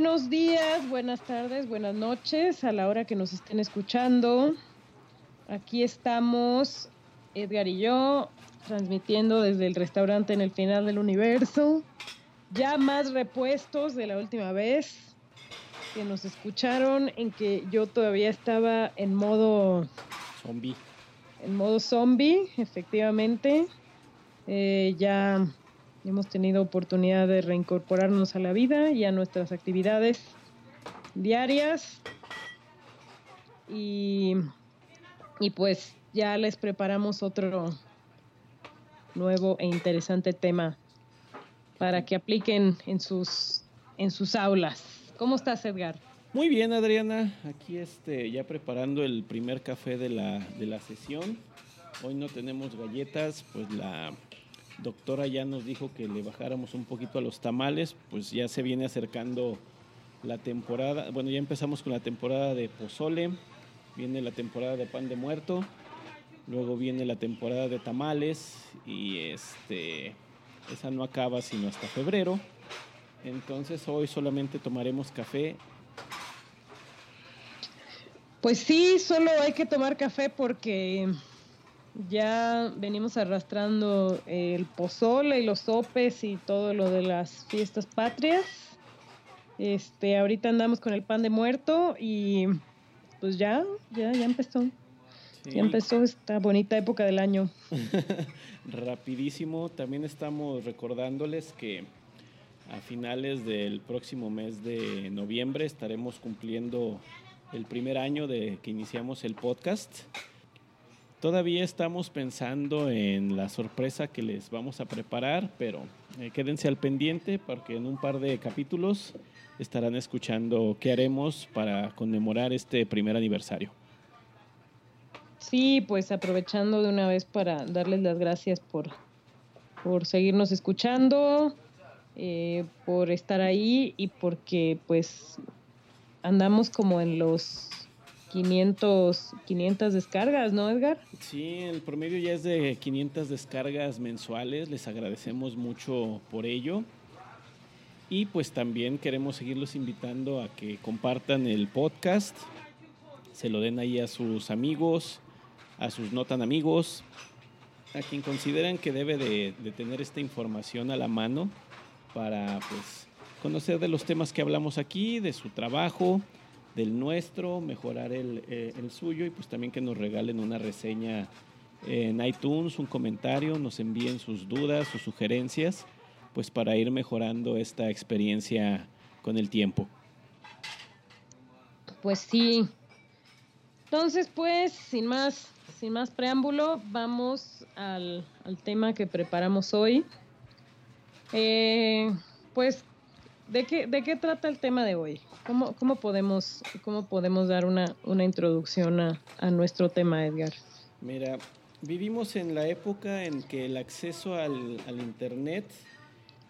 Buenos días, buenas tardes, buenas noches a la hora que nos estén escuchando. Aquí estamos Edgar y yo transmitiendo desde el restaurante en el final del universo. Ya más repuestos de la última vez que nos escucharon en que yo todavía estaba en modo Zombie. en modo zombie, efectivamente. Eh, ya hemos tenido oportunidad de reincorporarnos a la vida y a nuestras actividades diarias. Y, y pues ya les preparamos otro nuevo e interesante tema para que apliquen en sus, en sus aulas. ¿Cómo estás, Edgar? Muy bien, Adriana. Aquí este, ya preparando el primer café de la, de la sesión. Hoy no tenemos galletas, pues la doctora ya nos dijo que le bajáramos un poquito a los tamales, pues ya se viene acercando la temporada, bueno, ya empezamos con la temporada de pozole, viene la temporada de pan de muerto, luego viene la temporada de tamales y este esa no acaba sino hasta febrero. Entonces hoy solamente tomaremos café. Pues sí, solo hay que tomar café porque ya venimos arrastrando el pozole y los sopes y todo lo de las fiestas patrias. Este, ahorita andamos con el pan de muerto y pues ya, ya, ya empezó. Sí, Ya empezó esta bonita época del año. rapidísimo. También estamos recordándoles que a finales del próximo mes de noviembre estaremos cumpliendo el primer año de que iniciamos el podcast. Todavía estamos pensando en la sorpresa que les vamos a preparar, pero eh, quédense al pendiente porque en un par de capítulos estarán escuchando qué haremos para conmemorar este primer aniversario. Sí, pues aprovechando de una vez para darles las gracias por, por seguirnos escuchando, eh, por estar ahí y porque pues andamos como en los 500, 500 descargas, ¿no, Edgar? Sí, el promedio ya es de 500 descargas mensuales. Les agradecemos mucho por ello. Y pues también queremos seguirlos invitando a que compartan el podcast, se lo den ahí a sus amigos, a sus no tan amigos, a quien consideren que debe de, de tener esta información a la mano para pues conocer de los temas que hablamos aquí, de su trabajo, del nuestro, mejorar el, eh, el suyo y pues también que nos regalen una reseña en iTunes, un comentario, nos envíen sus dudas, sus sugerencias, pues para ir mejorando esta experiencia con el tiempo. Pues sí. Entonces, pues, sin más, sin más preámbulo, vamos al, al tema que preparamos hoy. Eh, pues, ¿de qué, ¿de qué trata el tema de hoy? ¿Cómo, cómo, podemos, cómo podemos dar una, una introducción a, a nuestro tema, Edgar? Mira, vivimos en la época en que el acceso al, al Internet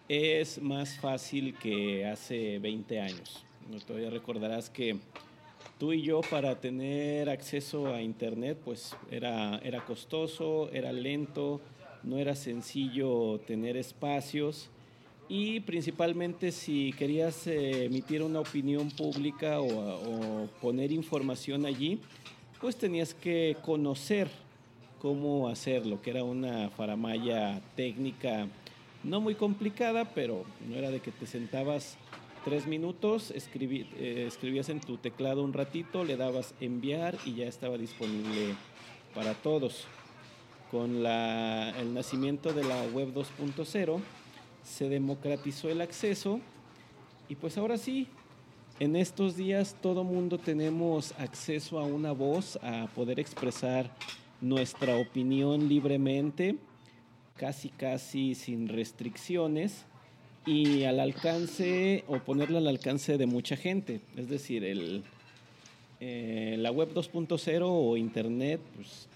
es más fácil que hace 20 años. Todavía recordarás que tú y yo para tener acceso a Internet pues era, era costoso, era lento, no era sencillo tener espacios y principalmente si querías eh, emitir una opinión pública o, o poner información allí, pues tenías que conocer cómo hacerlo, que era una faramaya técnica no muy complicada, pero no era de que te sentabas tres minutos, escribí, eh, escribías en tu teclado un ratito, le dabas enviar y ya estaba disponible para todos. Con la, el nacimiento de la web 2.0 se democratizó el acceso y pues ahora sí, en estos días todo mundo tenemos acceso a una voz, a poder expresar nuestra opinión libremente, casi casi sin restricciones y al alcance o ponerla al alcance de mucha gente. Es decir, el, eh, la web 2.0 o internet pues,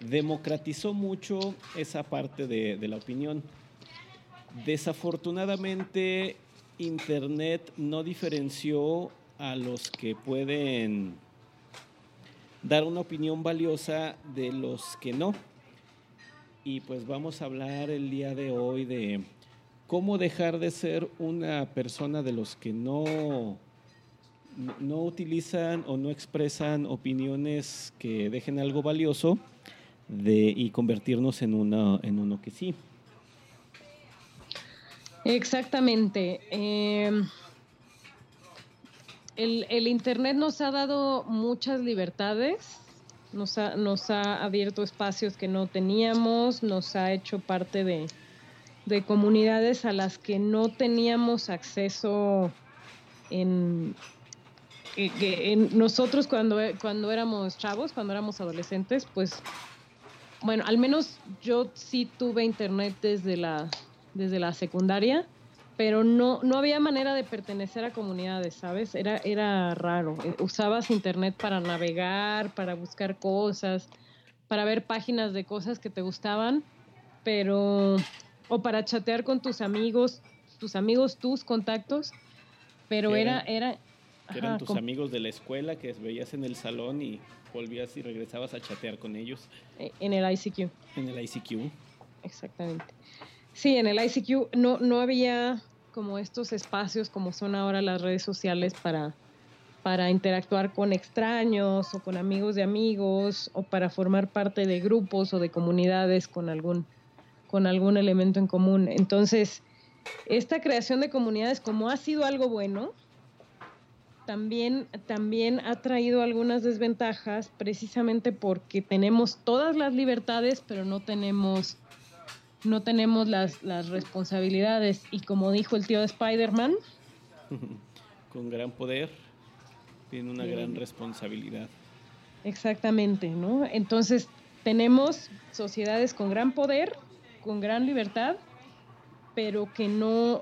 democratizó mucho esa parte de, de la opinión. Desafortunadamente, internet no diferenció a los que pueden dar una opinión valiosa de los que no. Y pues vamos a hablar el día de hoy de cómo dejar de ser una persona de los que no, no utilizan o no expresan opiniones que dejen algo valioso y convertirnos en, en uno que sí. Exactamente. Em, el, el, Internet nos ha dado muchas libertades, nos ha, nos ha abierto espacios que no teníamos, nos ha hecho parte de, de comunidades a las que no teníamos acceso en, en nosotros cuando, cuando éramos chavos, cuando éramos adolescentes, pues bueno, al menos yo sí tuve internet desde la, desde la secundaria, pero no, no había manera de pertenecer a comunidades, ¿sabes? Era, era raro. Eh, usabas internet para navegar, para buscar cosas, para ver páginas de cosas que te gustaban, pero o para chatear con tus amigos, tus amigos, tus contactos, pero era... era eran tus amigos de la escuela que veías en el salón y volvías y regresabas a chatear con ellos. Eh, en el ICQ. En el ICQ. Exactamente. Sí, en el ICQ no, no había como estos espacios como son ahora las redes sociales para, para interactuar con extraños o con amigos de amigos o para formar parte de grupos o de comunidades con algún con algún elemento en común. Entonces, esta creación de comunidades, como ha sido algo bueno, también, también ha traído algunas desventajas precisamente porque tenemos todas las libertades, pero no tenemos, no tenemos las, las responsabilidades. Y como dijo el tío de Spider-Man, con gran poder tiene una gran responsabilidad. Exactamente, ¿no? Entonces tenemos sociedades con gran poder, con gran libertad, pero que no,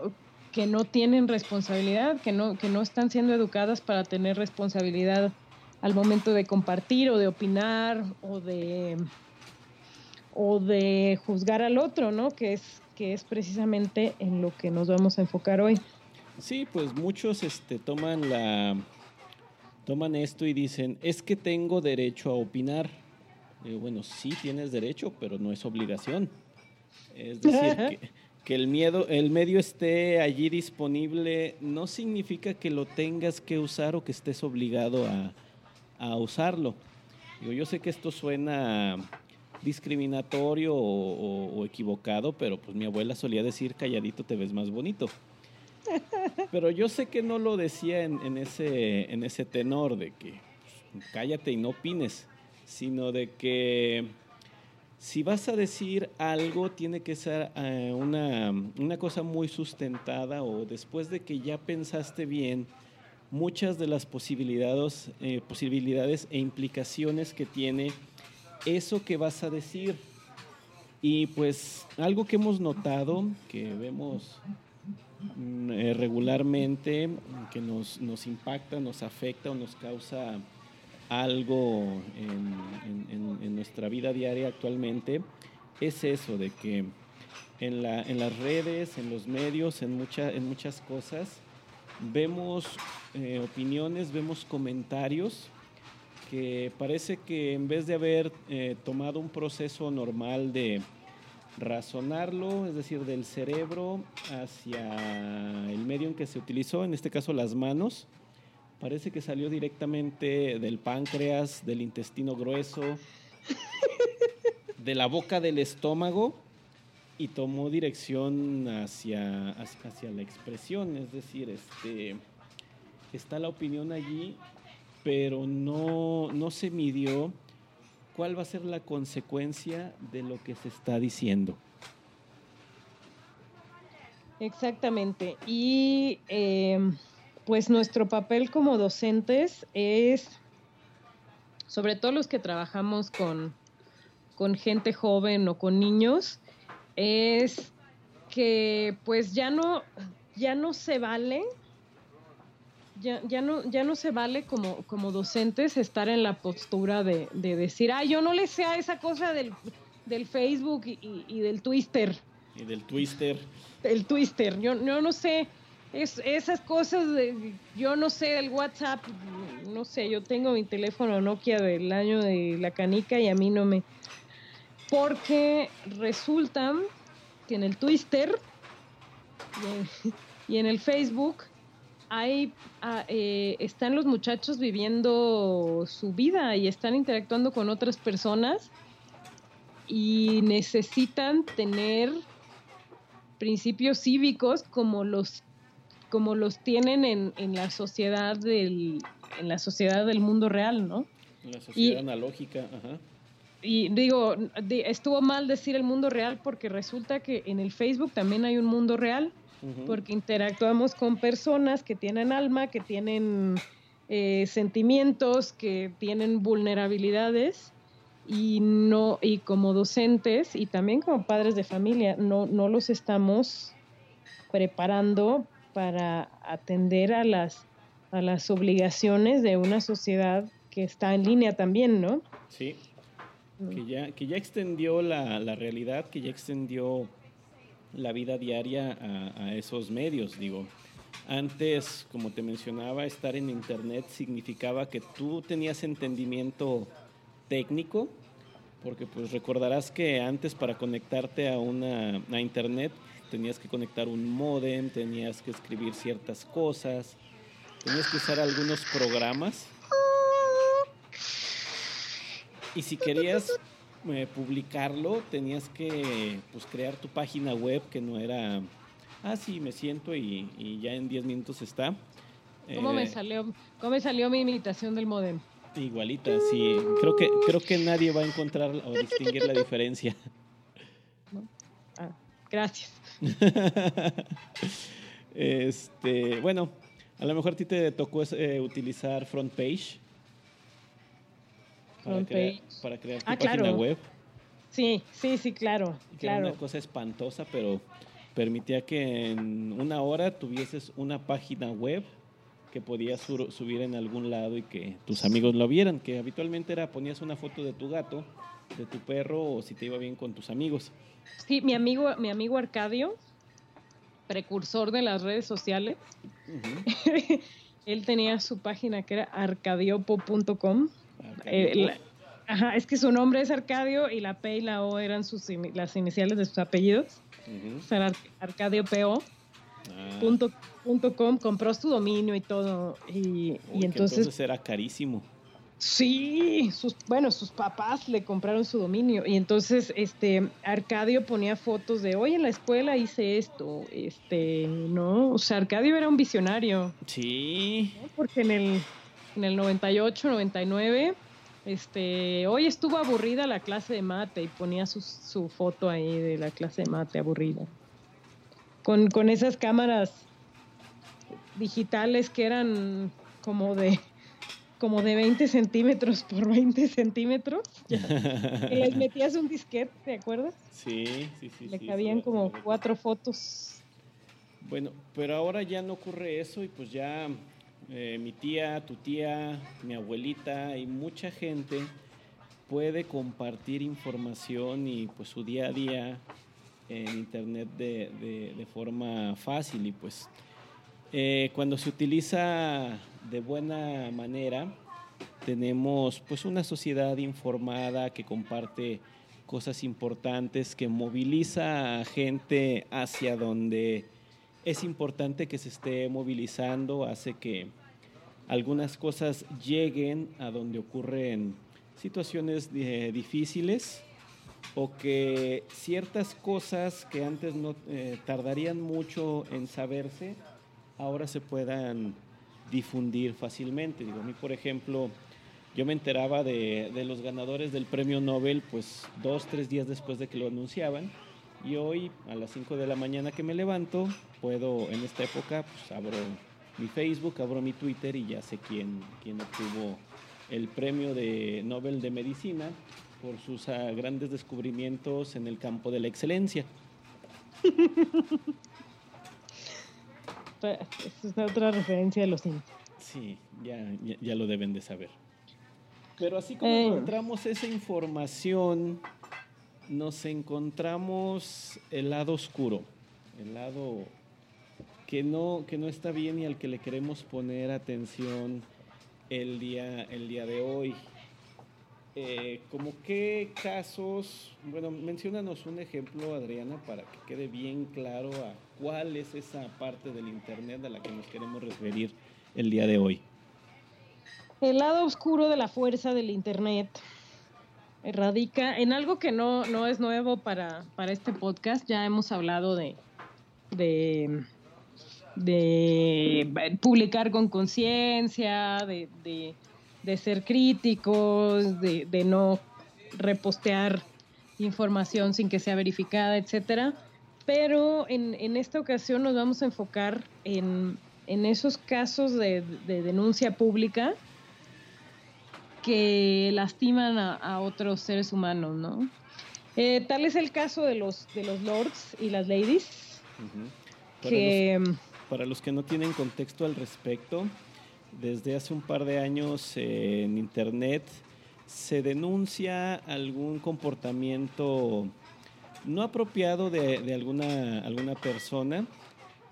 que no tienen responsabilidad, que no, que no están siendo educadas para tener responsabilidad al momento de compartir o de opinar o de o de juzgar al otro, ¿no? Que es que es precisamente en lo que nos vamos a enfocar hoy. Sí, pues muchos este toman la toman esto y dicen, "Es que tengo derecho a opinar." bueno, sí tienes derecho, pero no es obligación. Es decir, que, el miedo, el medio esté allí disponible no significa que lo tengas que usar o que estés obligado a, usarlo. yo sé que esto suena discriminatorio o, equivocado, pero pues mi abuela solía decir calladito te ves más bonito. Pero yo sé que no lo decía en, ese, en ese tenor de que pues, cállate y no opines, sino de que si vas a decir algo, tiene que ser eh, una, una, cosa muy sustentada o después de que ya pensaste bien muchas de las posibilidades, eh, posibilidades e implicaciones que tiene eso que vas a decir. Y pues algo que hemos notado, que vemos mm, eh, regularmente, que nos, nos impacta, nos afecta o nos causa algo en, nuestra vida diaria actualmente es eso, de que en, la, en las redes, en los medios, en, en muchas cosas, vemos eh, opiniones, vemos comentarios que parece que en vez de haber eh, tomado un proceso normal de razonarlo, es decir, del cerebro hacia el medio en que se utilizó, en este caso las manos, Parece que salió directamente del páncreas, del intestino grueso, de la boca del estómago y tomó dirección hacia, hacia la expresión. Es decir, este, está la opinión allí, pero no, no se midió cuál va a ser la consecuencia de lo que se está diciendo. Exactamente. Y eh, pues nuestro papel como docentes es, sobre todo los que trabajamos con, con gente joven o con niños, es que pues ya no, ya no se vale ya, ya, no, ya no se vale como, como docentes estar en la postura de, decir, ah, yo no le sé a esa cosa del, del Facebook y, del Twister. Y del Twister. El Twister, yo, no sé. Es, esas cosas, de, yo no sé, del WhatsApp, no sé, yo tengo mi teléfono Nokia del año de la canica y a mí no me... Porque resulta que en el Twister y en el Facebook hay, ah, eh, están los muchachos viviendo su vida y están interactuando con otras personas y necesitan tener principios cívicos como los como los tienen en, en la sociedad del en la sociedad del mundo real, ¿no? La sociedad analógica, ajá. Y digo, estuvo mal decir el mundo real porque resulta que en el Facebook también hay un mundo real porque interactuamos con personas que tienen alma, que tienen eh, sentimientos, que tienen vulnerabilidades y no y como docentes y también como padres de familia no no los estamos preparando para atender a las a las obligaciones de una sociedad que está en línea también, ¿no? Sí. Mm. Que ya, que ya extendió la, la realidad, que ya extendió la vida diaria a, esos medios. Digo, antes, como te mencionaba, estar en Internet significaba que tú tenías entendimiento técnico, porque pues recordarás que antes para conectarte a una a Internet tenías que conectar un modem, tenías que escribir ciertas cosas, tenías que usar algunos programas. Y si querías eh, publicarlo, tenías que pues, crear tu página web que no era, ah, sí, me siento y, ya en 10 minutos está. ¿Cómo, me eh, salió, ¿Cómo me salió mi imitación del modem? Igualita, sí. Creo que, creo que nadie va a encontrar o distinguir la diferencia. Ah, gracias. este, bueno, a lo mejor a ti te tocó eh, utilizar front page para, crear, para crear tu ah, página web. Sí, sí, sí, claro, claro. Era una cosa espantosa, pero permitía que en una hora tuvieses una página web que podías subir en algún lado y que tus amigos lo vieran, que habitualmente era ponías una foto de tu gato, de tu perro o si te iba bien con tus amigos. Sí, mi amigo, mi amigo Arcadio, precursor de las redes sociales, él tenía su página que era arcadiopo.com eh, ajá, es que su nombre es Arcadio y la P y la O eran sus, las iniciales de sus apellidos. O sea, Arcadio PO. Ah. Punto, com, compró su dominio y todo. Y, entonces, entonces era carísimo. Sí, sus, bueno, sus papás le compraron su dominio y entonces este Arcadio ponía fotos de hoy en la escuela hice esto, este, no, o sea, Arcadio era un visionario. Sí. Porque en el en el 98, 99, este, hoy estuvo aburrida la clase de mate y ponía su, su foto ahí de la clase de mate aburrida. Con, con esas cámaras digitales que eran como de como de 20 centímetros por 20 centímetros. y les metías un disquete, ¿te acuerdas? Sí, sí, sí. Le cabían como cuatro fotos. Bueno, pero ahora ya no ocurre eso y pues ya eh, mi tía, tu tía, mi abuelita y mucha gente puede compartir información y pues su día a día en internet de, forma fácil. Y pues eh, cuando se utiliza de buena manera tenemos pues una sociedad informada que comparte cosas importantes que moviliza a gente hacia donde es importante que se esté movilizando, hace que algunas cosas lleguen a donde ocurren situaciones eh, difíciles o que ciertas cosas que antes no eh, tardarían mucho en saberse, ahora se puedan difundir fácilmente. Digo, a mí, por ejemplo, yo me enteraba de, de, los ganadores del premio Nobel, pues dos, tres días después de que lo anunciaban. Y hoy, a las 5 de la mañana que me levanto, puedo, en esta época, pues abro mi Facebook, abro mi Twitter y ya sé quién, quién obtuvo el premio de Nobel de Medicina por sus ah, grandes descubrimientos en el campo de la excelencia. Esa es otra referencia de los Sims. Sí, ya, ya, ya lo deben de saber. Pero así como Eh. encontramos esa información, nos encontramos el lado oscuro, el lado que no, que no está bien y al que le queremos poner atención el día, el día de hoy. Eh, como qué casos, bueno, menciónanos un ejemplo, Adriana, para que quede bien claro a cuál es esa parte del Internet a la que nos queremos referir el día de hoy. El lado oscuro de la fuerza del Internet radica en algo que no, no es nuevo para, para este podcast. Ya hemos hablado de, de, de publicar con conciencia, de, de- de ser críticos, de, de no repostear información sin que sea verificada, etcétera. Pero en, en esta ocasión nos vamos a enfocar en, en esos casos de, de denuncia pública que lastiman a, a otros seres humanos, ¿no? Eh, tal es el caso de los, de los lords y las ladies, que los- Para los que no tienen contexto al respecto, desde hace un par de años en Internet se denuncia algún comportamiento no apropiado de, de alguna, alguna persona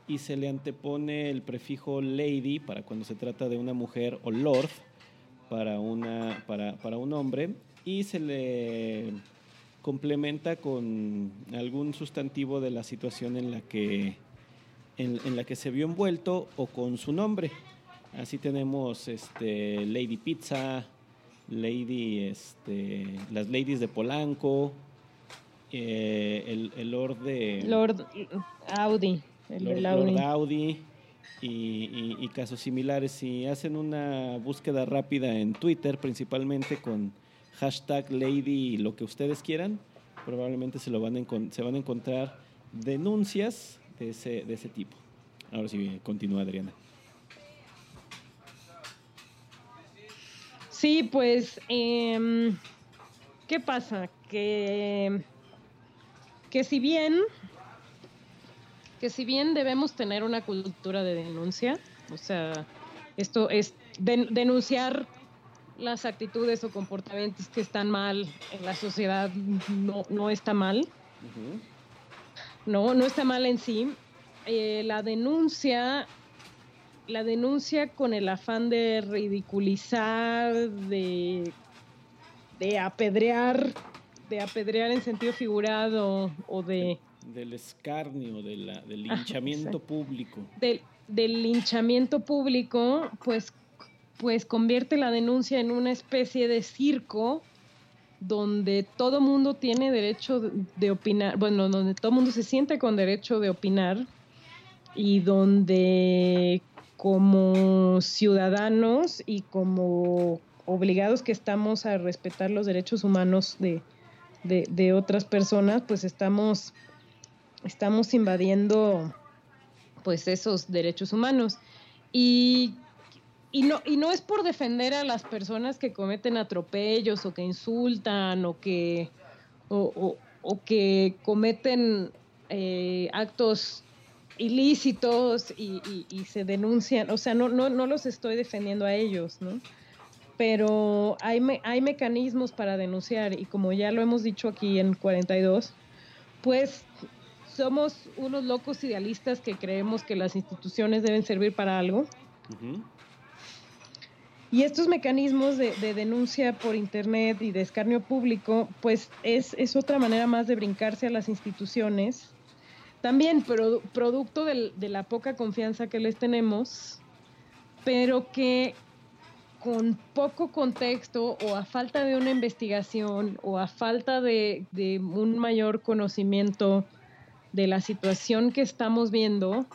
y se le antepone el prefijo lady para cuando se trata de una mujer o lord para, una, para, para un hombre y se le complementa con algún sustantivo de la situación en la que en, en la que se vio envuelto o con su nombre. Así tenemos este Lady Pizza, Lady este las ladies de Polanco, eh, el, el Lord de Lord Audi, el Lord, Audi. Audi y, y- y casos similares. Si hacen una búsqueda rápida en Twitter, principalmente con hashtag Lady lo que ustedes quieran, probablemente se, lo van a se van a encontrar denuncias de ese, de ese tipo. Ahora sí, continúa Adriana. Sí, pues, em, ¿qué pasa? Que, que si bien, que si bien debemos tener una cultura de denuncia, o sea, esto es den- denunciar las actitudes o comportamientos que están mal en la sociedad no, no está mal, no, no está mal en sí. Eh, la denuncia, la denuncia con el afán de ridiculizar, de, de apedrear, de apedrear en sentido figurado o de Del escarnio, de la- del linchamiento público. del, del linchamiento público, pues, pues convierte la denuncia en una especie de circo donde todo mundo tiene derecho de, opinar, bueno, donde todo mundo se siente con derecho de opinar y donde como ciudadanos y como obligados que estamos a respetar los derechos humanos de, de, de otras personas, pues estamos, estamos invadiendo pues esos derechos humanos. Y, y, no, y no es por defender a las personas que cometen atropellos o que insultan o que, o, o- que cometen eh, actos ilícitos y, se denuncian, o sea, no, no, no los estoy defendiendo a ellos, ¿no? Pero hay, me- hay mecanismos para denunciar y como ya lo hemos dicho aquí en 42, pues somos unos locos idealistas que creemos que las instituciones deben servir para algo. Ujú. Y estos mecanismos de, de denuncia por Internet y de escarnio público, pues es, es otra manera más de brincarse a las instituciones. También produ- producto de la poca confianza que les tenemos, pero que con poco contexto o a falta de una investigación o a falta de un mayor conocimiento de la situación que estamos viendo,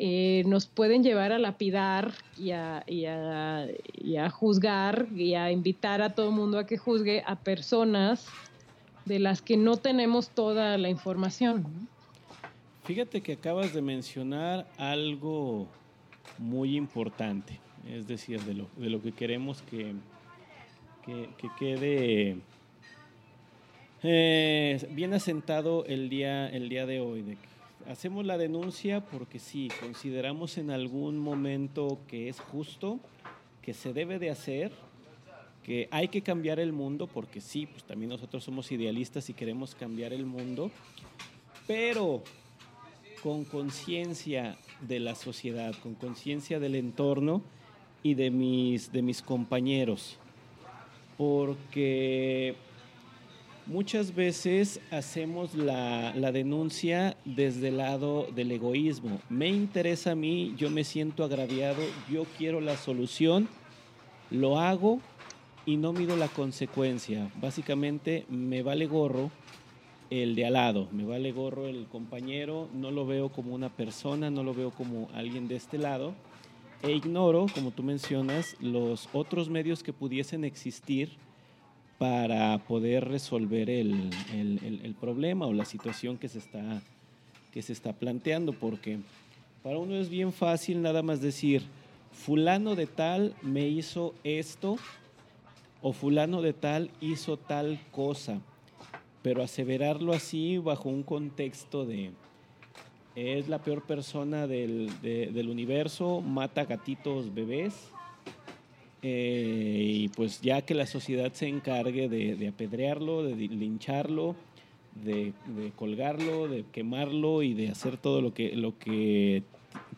eh, nos pueden llevar a lapidar y a, juzgar y a invitar a todo el mundo a que juzgue a personas de las que no tenemos toda la información. Fíjate que acabas de mencionar algo muy importante, es decir, de lo, de lo que queremos que, que, quede eh, bien asentado el día, el día de hoy. Hacemos la denuncia porque sí, consideramos en algún momento que es justo, que se debe de hacer, que hay que cambiar el mundo, porque sí, pues también nosotros somos idealistas y queremos cambiar el mundo, pero con conciencia de la sociedad, con conciencia del entorno y de mis, de mis compañeros. Porque muchas veces hacemos la, la, denuncia desde el lado del egoísmo. Me interesa a mí, yo me siento agraviado, yo quiero la solución, lo hago y no mido la consecuencia. Básicamente me vale gorro el de al lado, me vale gorro el compañero, no lo veo como una persona, no lo veo como alguien de este lado e ignoro, como tú mencionas, los otros medios que pudiesen existir para poder resolver el, problema o la situación que se, está, que se está planteando, porque para uno es bien fácil nada más decir, fulano de tal me hizo esto o fulano de tal hizo tal cosa pero aseverarlo así bajo un contexto de es la peor persona del, universo, mata gatitos bebés, eh, y pues ya que la sociedad se encargue de, apedrearlo, de lincharlo, de, colgarlo, de quemarlo y de hacer todo lo que, lo que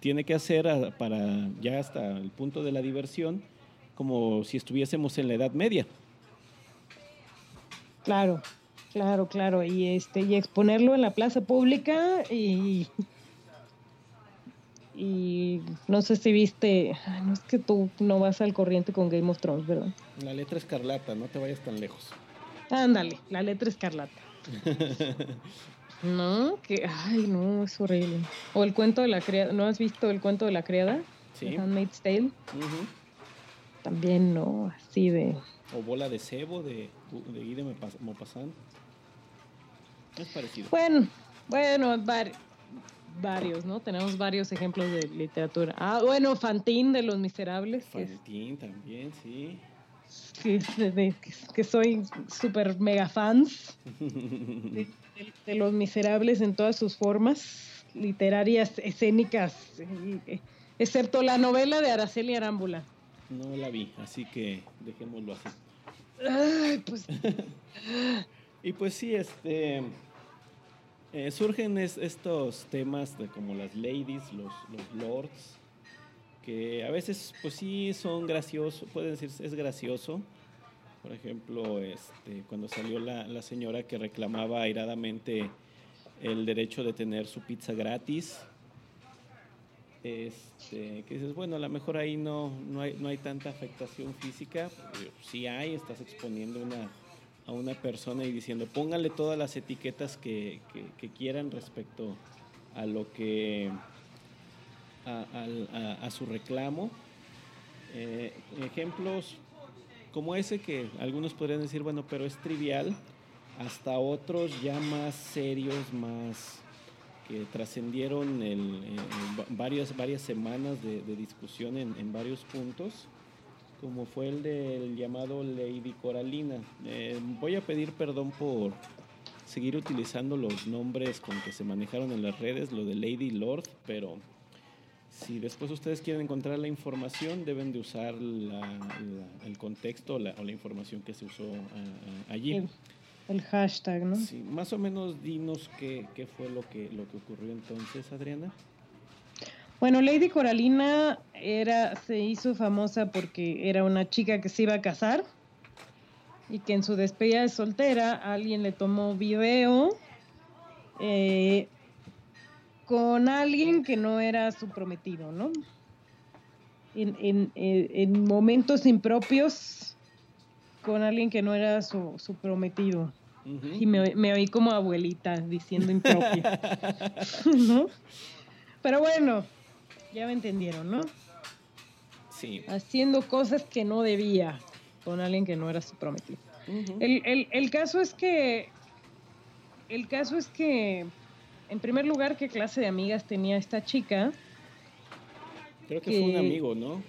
tiene que hacer para ya hasta el punto de la diversión, como si estuviésemos en la Edad Media. Claro, Claro, claro, y este y exponerlo en la plaza pública y y no sé si viste, no es que tú no vas al corriente con Game of Thrones, ¿verdad? La letra escarlata, no te vayas tan lejos. Ándale, la letra escarlata. no, que ay, no, es horrible. O el cuento de la criada, ¿no has visto el cuento de la criada? Sí. Handmaid's Tale. También no, así de o bola de cebo de, de Guy de Maupassant. Es parecido. Bueno, bueno, varios, ¿no? Tenemos varios ejemplos de literatura. Ah, bueno, Fantín de Los Miserables. Fantín también, sí. Que, soy súper mega fans de, Los Miserables en todas sus formas, literarias, escénicas, excepto la novela de Araceli Arámbula. No la vi, así que dejémoslo así. Ay, pues. y pues sí, este. Eh, surgen estos temas de como las ladies, los, lords, que a veces, pues sí, son graciosos, pueden decir, es gracioso. Por ejemplo, este, cuando salió la, la señora que reclamaba airadamente el derecho de tener su pizza gratis, este, que dices, bueno, a lo mejor ahí no, no, hay, no hay tanta afectación física, si hay, estás exponiendo una a una persona y diciendo, póngale todas las etiquetas que, quieran respecto a lo que, a, su reclamo. Eh, ejemplos como ese que algunos podrían decir, bueno, pero es trivial, hasta otros ya más serios, más que trascendieron varias, varias semanas de, discusión en varios puntos como fue el del llamado Lady Coralina. Eh, voy a pedir perdón por seguir utilizando los nombres con que se manejaron en las redes, lo de Lady Lord, pero si después ustedes quieren encontrar la información, deben de usar el contexto o la, información que se usó eh, allí. El, hashtag, ¿no? Sí, más o menos dinos qué, qué fue lo que, lo que ocurrió entonces, Adriana. Bueno, Lady Coralina era, se hizo famosa porque era una chica que se iba a casar y que en su despedida de soltera alguien le tomó video eh, con alguien que no era su prometido, ¿no? En, momentos impropios con alguien que no era su, prometido. Y me, me, oí como abuelita diciendo impropio. ¿No? Pero bueno, ya me entendieron, ¿no? Sí. Haciendo cosas que no debía con alguien que no era su prometido. el, caso es que. El caso es que. En primer lugar, ¿qué clase de amigas tenía esta chica? Creo que, fue un amigo, ¿no?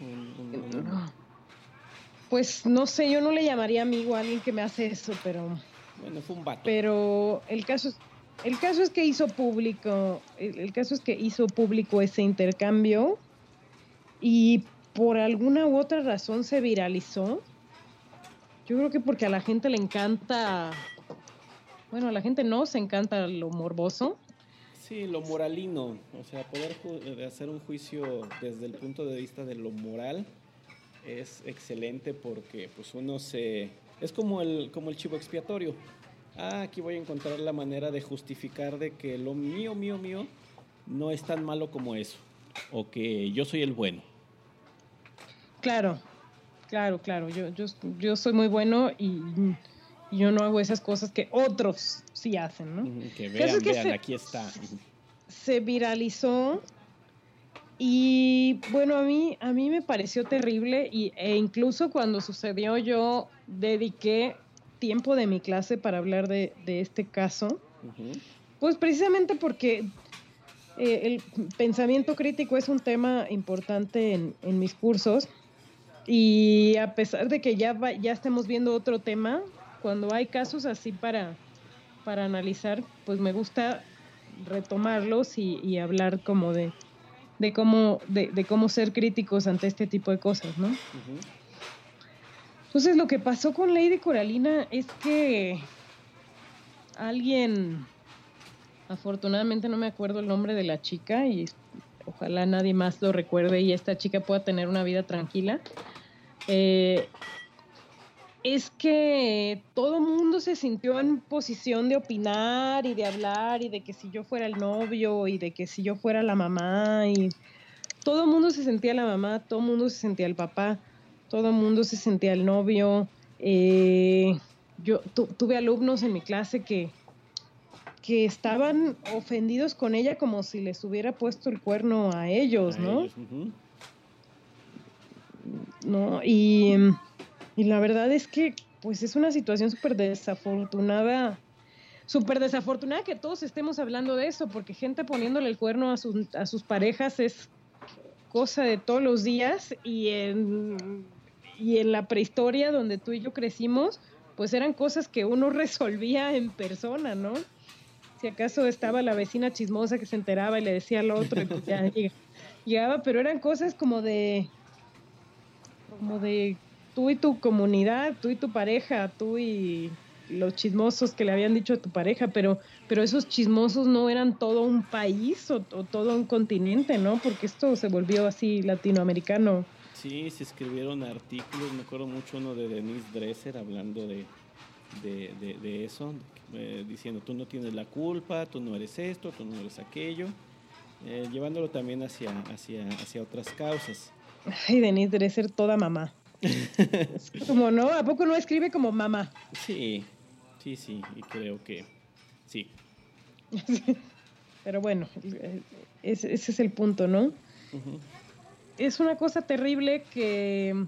Pues no sé, yo no le llamaría amigo a alguien que me hace eso, pero... Bueno, fue un vato. Pero el caso es, el caso es que hizo público, el, caso es que hizo público ese intercambio y por alguna u otra razón se viralizó. Yo creo que porque a la gente le encanta, bueno, a la gente no se encanta lo morboso. Sí, lo moralino, o sea, poder hacer un juicio desde el punto de vista de lo moral es excelente porque pues uno se es como el como el chivo expiatorio. Ah, aquí voy a encontrar la manera de justificar de que lo mío, mío, mío no es tan malo como eso o que yo soy el bueno. Claro, claro, claro. Yo, yo, yo soy muy bueno y, yo no hago esas cosas que otros sí hacen, ¿no? Que vean, vean, aquí está. Se viralizó y bueno, a mí, a mí me pareció terrible y, e incluso cuando sucedió yo dediqué tiempo de mi clase para hablar de, este caso. Pues precisamente porque eh, el pensamiento crítico es un tema importante en, en mis cursos y a pesar de que ya, ya estemos viendo otro tema, cuando hay casos así para, para analizar, pues me gusta retomarlos y, hablar como de, de cómo, de, cómo ser críticos ante este tipo de cosas, ¿no? Entonces lo que pasó con Lady Coralina es que alguien, afortunadamente no me acuerdo el nombre de la chica y ojalá nadie más lo recuerde y esta chica pueda tener una vida tranquila. Eh, es que todo mundo se sintió en posición de opinar y de hablar y de que si yo fuera el novio y de que si yo fuera la mamá y todo mundo se sentía la mamá, todo mundo se sentía el papá, todo el mundo se sentía el novio. Eh, yo tuve alumnos en mi clase que, que estaban ofendidos con ella como si les hubiera puesto el cuerno a ellos, ¿no? ¿no? Y, la verdad es que pues es una situación súper desafortunada, súper desafortunada que todos estemos hablando de eso, porque gente poniéndole el cuerno a, sus, a sus parejas es cosa de todos los días y en, y en la prehistoria donde tú y yo crecimos, pues eran cosas que uno resolvía en persona, ¿no? Si acaso estaba la vecina chismosa que se enteraba y le decía al otro, y pues ya llegaba, pero eran cosas como de, como de tú y tu comunidad, tú y tu pareja, tú y los chismosos que le habían dicho a tu pareja, pero, pero esos chismosos no eran todo un país o, todo un continente, ¿no? Porque esto se volvió así latinoamericano. Sí, se escribieron artículos, me acuerdo mucho uno de Denise Dresser hablando de, de, eso, eh, diciendo tú no tienes la culpa, tú no eres esto, tú no eres aquello, eh, llevándolo también hacia, hacia, hacia otras causas. Ay, Denise debe ser toda mamá. como no, ¿a poco no escribe como mamá? Sí, sí, sí, y creo que sí. Pero bueno, ese, es el punto, ¿no? Es una cosa terrible que,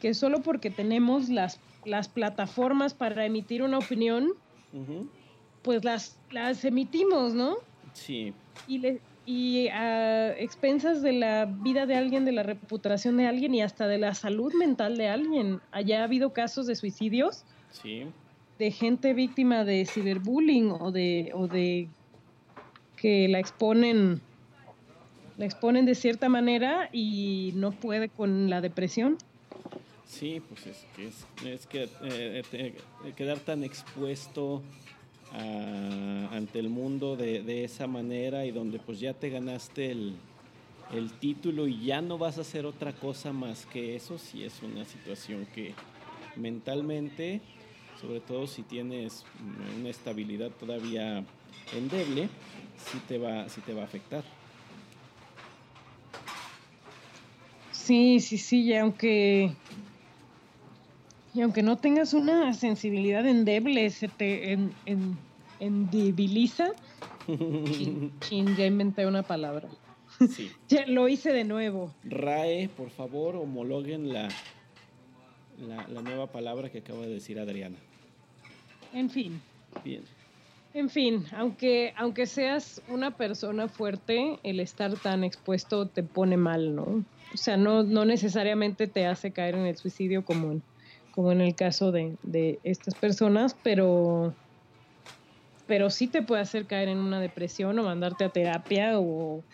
que solo porque tenemos las, las plataformas para emitir una opinión, pues las, las emitimos, ¿no? Sí. Y, le, y a expensas de la vida de alguien, de la reputación de alguien y hasta de la salud mental de alguien. Allá ha habido casos de suicidios. De gente víctima de ciberbullying o de, o de que la exponen, la exponen de cierta manera y no puede con la depresión. Sí, pues es que, es, que eh, eh, quedar tan expuesto ante el mundo de, esa manera y donde pues ya te ganaste el, título y ya no vas a hacer otra cosa más que eso, si es una situación que mentalmente, sobre todo si tienes una estabilidad todavía endeble, sí te va, sí te va a afectar. Sí, sí, sí, y aunque y aunque no tengas una sensibilidad endeble, se te en, en, endebiliza. chin, ya inventé una palabra. Sí. ya lo hice de nuevo. RAE, por favor, homologuen la, la, nueva palabra que acaba de decir Adriana. En fin. Bien. En fin, aunque, aunque seas una persona fuerte, el estar tan expuesto te pone mal, ¿no? O sea, no, no necesariamente te hace caer en el suicidio como en, como en el caso de, de estas personas, pero, pero sí te puede hacer caer en una depresión o mandarte a terapia o,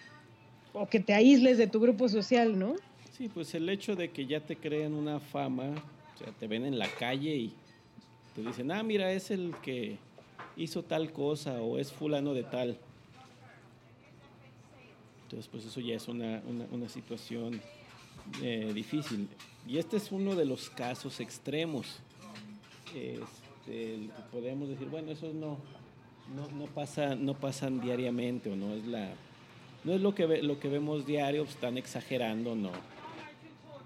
o que te aísles de tu grupo social, ¿no? Sí, pues el hecho de que ya te creen una fama, o sea, te ven en la calle y te dicen, ah, mira, es el que hizo tal cosa o es fulano de tal. Entonces, pues eso ya es una, una, situación eh, difícil. Y este es uno de los casos extremos. Este, podemos decir, bueno, eso no, no, pasa, no pasan diariamente o no es la no es lo que lo que vemos diario, pues, están exagerando, no.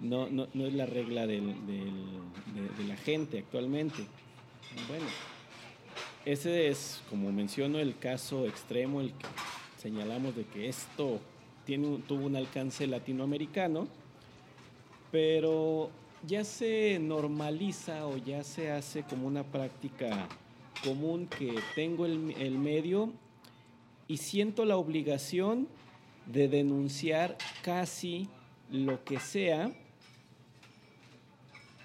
No, no, no es la regla de, de la gente actualmente. Bueno, ese es, como menciono, el caso extremo, el que señalamos de que esto tiene, tuvo un alcance latinoamericano, pero ya se normaliza o ya se hace como una práctica común que tengo el, el medio y siento la obligación de denunciar casi lo que sea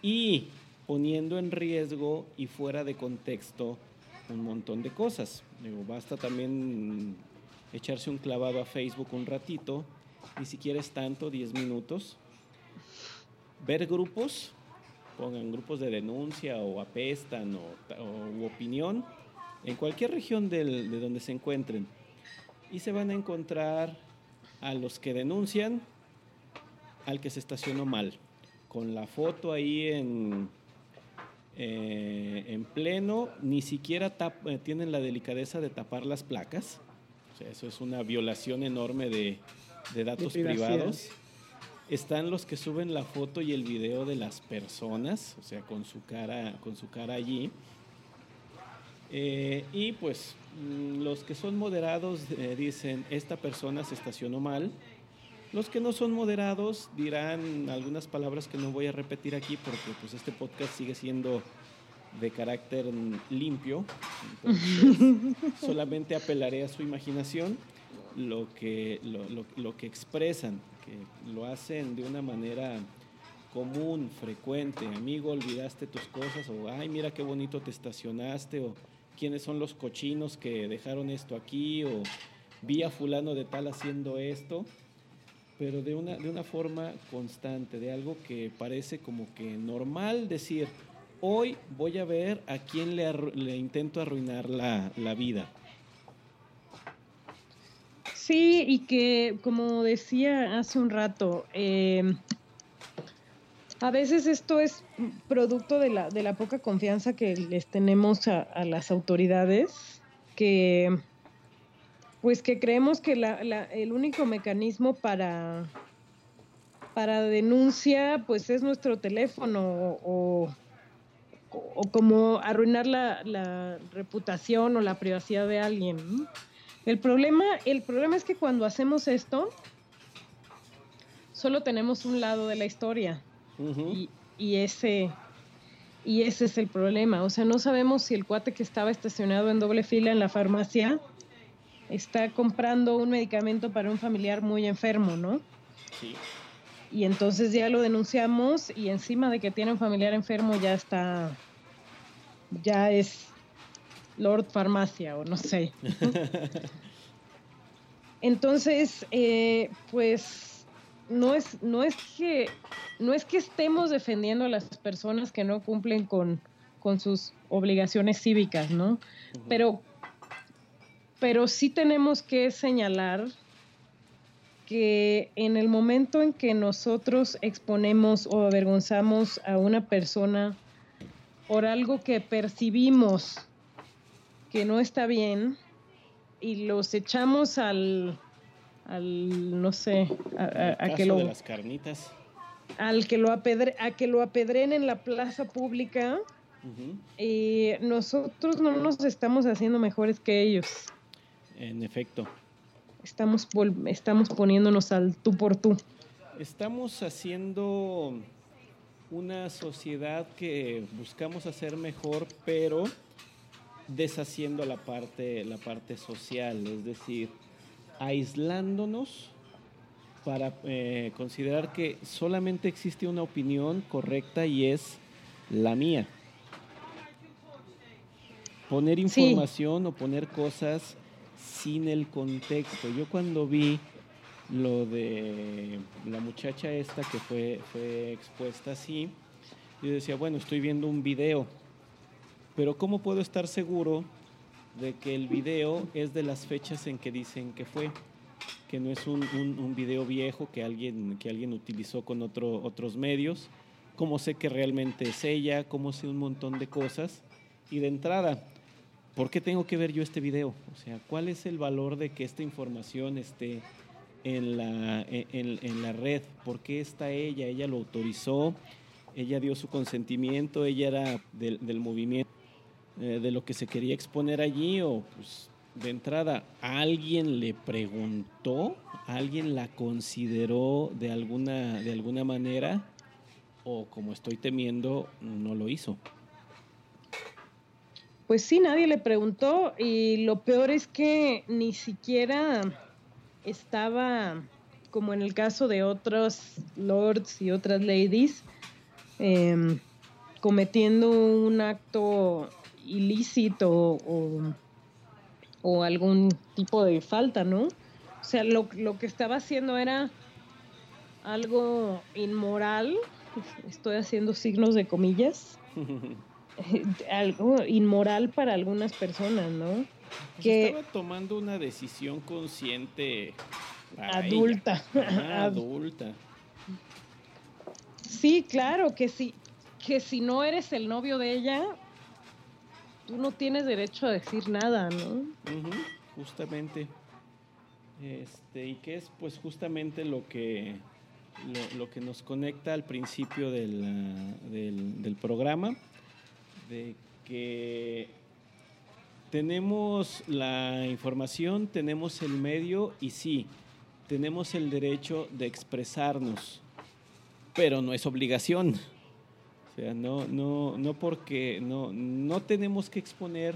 y poniendo en riesgo y fuera de contexto un montón de cosas. Digo, basta también echarse un clavado a Facebook un ratito, ni siquiera es tanto, 10 minutos. Ver grupos, pongan grupos de denuncia o apestan o, opinión, en cualquier región del, de donde se encuentren. Y se van a encontrar a los que denuncian, al que se estacionó mal, con la foto ahí en eh, en pleno, ni siquiera eh, tienen la delicadeza de tapar las placas. Eso es una violación enorme de, datos privados. Están los que suben la foto y el video de las personas, o sea, con su cara, con su cara allí. Eh, y pues mm, los que son moderados dicen, esta persona se estacionó mal, los que no son moderados dirán algunas palabras que no voy a repetir aquí porque pues este podcast sigue siendo de carácter limpio. solamente apelaré a su imaginación lo que, lo, lo, que expresan, que lo hacen de una manera común, frecuente. Amigo, olvidaste tus cosas o ay, mira qué bonito te estacionaste o quiénes son los cochinos que dejaron esto aquí o vi a fulano de tal haciendo esto pero de una, de una forma constante, de algo que parece como que normal decir, hoy voy a ver a quién le, intento arruinar la, la, vida. Sí, y que como decía hace un rato, em, a veces esto es producto de la, de la poca confianza que les tenemos a, a las autoridades, que pues que creemos que la, el único mecanismo para, para denuncia pues es nuestro teléfono o, como arruinar la, reputación o la privacidad de alguien. El, problema, el problema es que cuando hacemos esto, solo tenemos un lado de la historia y, y, ese, y ese es el problema. O sea, no sabemos si el cuate que estaba estacionado en doble fila en la farmacia está comprando un medicamento para un familiar muy enfermo, ¿no? Sí. Y entonces ya lo denunciamos y encima de que tiene un familiar enfermo ya está, ya es Lord Farmacia o no sé. entonces, eh, pues no es, no es que no es que estemos defendiendo a las personas que no cumplen con, con sus obligaciones cívicas, ¿no? Pero pero sí tenemos que señalar que en el momento en que nosotros exponemos o avergonzamos a una persona por algo que percibimos que no está bien y los echamos al, al no sé, a, que lo... De las carnitas. Al que lo, apedre, a que lo apedren en la plaza pública, y nosotros no nos estamos haciendo mejores que ellos. En efecto. Estamos, estamos poniéndonos al tú por tú. Estamos haciendo una sociedad que buscamos hacer mejor, pero deshaciendo la parte, la parte social, es decir, aislándonos para eh, considerar que solamente existe una opinión correcta y es la mía. Poner información o poner cosas sin el contexto. Yo cuando vi lo de la muchacha esta que fue, fue expuesta así, yo decía, bueno, estoy viendo un video, pero ¿cómo puedo estar seguro de que el video es de las fechas en que dicen que fue? Que no es un, un, video viejo que alguien, que alguien utilizó con otro, otros medios. ¿Cómo sé que realmente es ella? ¿Cómo sé un montón de cosas? Y de entrada, ¿por qué tengo que ver yo este video? O sea, ¿cuál es el valor de que esta información esté en la, en, la red? ¿Por qué está ella? ¿Ella lo autorizó? ¿Ella dio su consentimiento? ¿Ella era del, del movimiento? Eh, de lo que se quería exponer allí o pues de entrada alguien le preguntó, alguien la consideró de alguna, de alguna manera o como estoy temiendo no lo hizo. Pues sí, nadie le preguntó y lo peor es que ni siquiera estaba, como en el caso de otros lords y otras ladies, em, cometiendo un acto ilícito o, o, algún tipo de falta, ¿no? O sea, lo, lo que estaba haciendo era algo inmoral, estoy haciendo signos de comillas, algo inmoral para algunas personas, ¿no? Pues que estaba tomando una decisión consciente adulta. adulta. Sí, claro, que sí, que si no eres el novio de ella, tú no tienes derecho a decir nada, ¿no? justamente. Este, y que es pues justamente lo que lo, que nos conecta al principio del, del, programa, de que tenemos la información, tenemos el medio y sí, tenemos el derecho de expresarnos, pero no es obligación. O sea, no, no, no porque no, no tenemos que exponer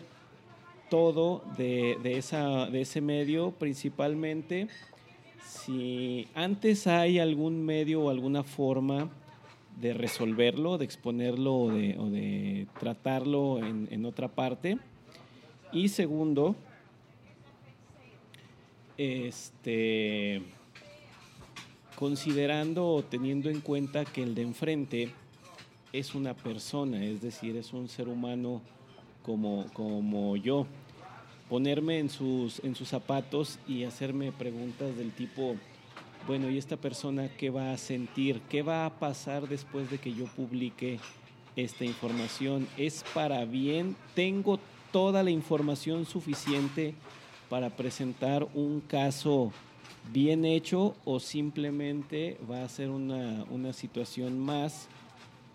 todo de, de, esa, de ese medio, principalmente si antes hay algún medio o alguna forma de resolverlo, de exponerlo o de, o de tratarlo en, en, otra parte. Y segundo, este, considerando o teniendo en cuenta que el de enfrente es una persona, es decir, es un ser humano como, como yo. Ponerme en sus, en sus zapatos y hacerme preguntas del tipo, bueno, ¿y esta persona qué va a sentir? ¿Qué va a pasar después de que yo publique esta información? ¿Es para bien? ¿Tengo toda la información suficiente para presentar un caso bien hecho o simplemente va a ser una, una situación más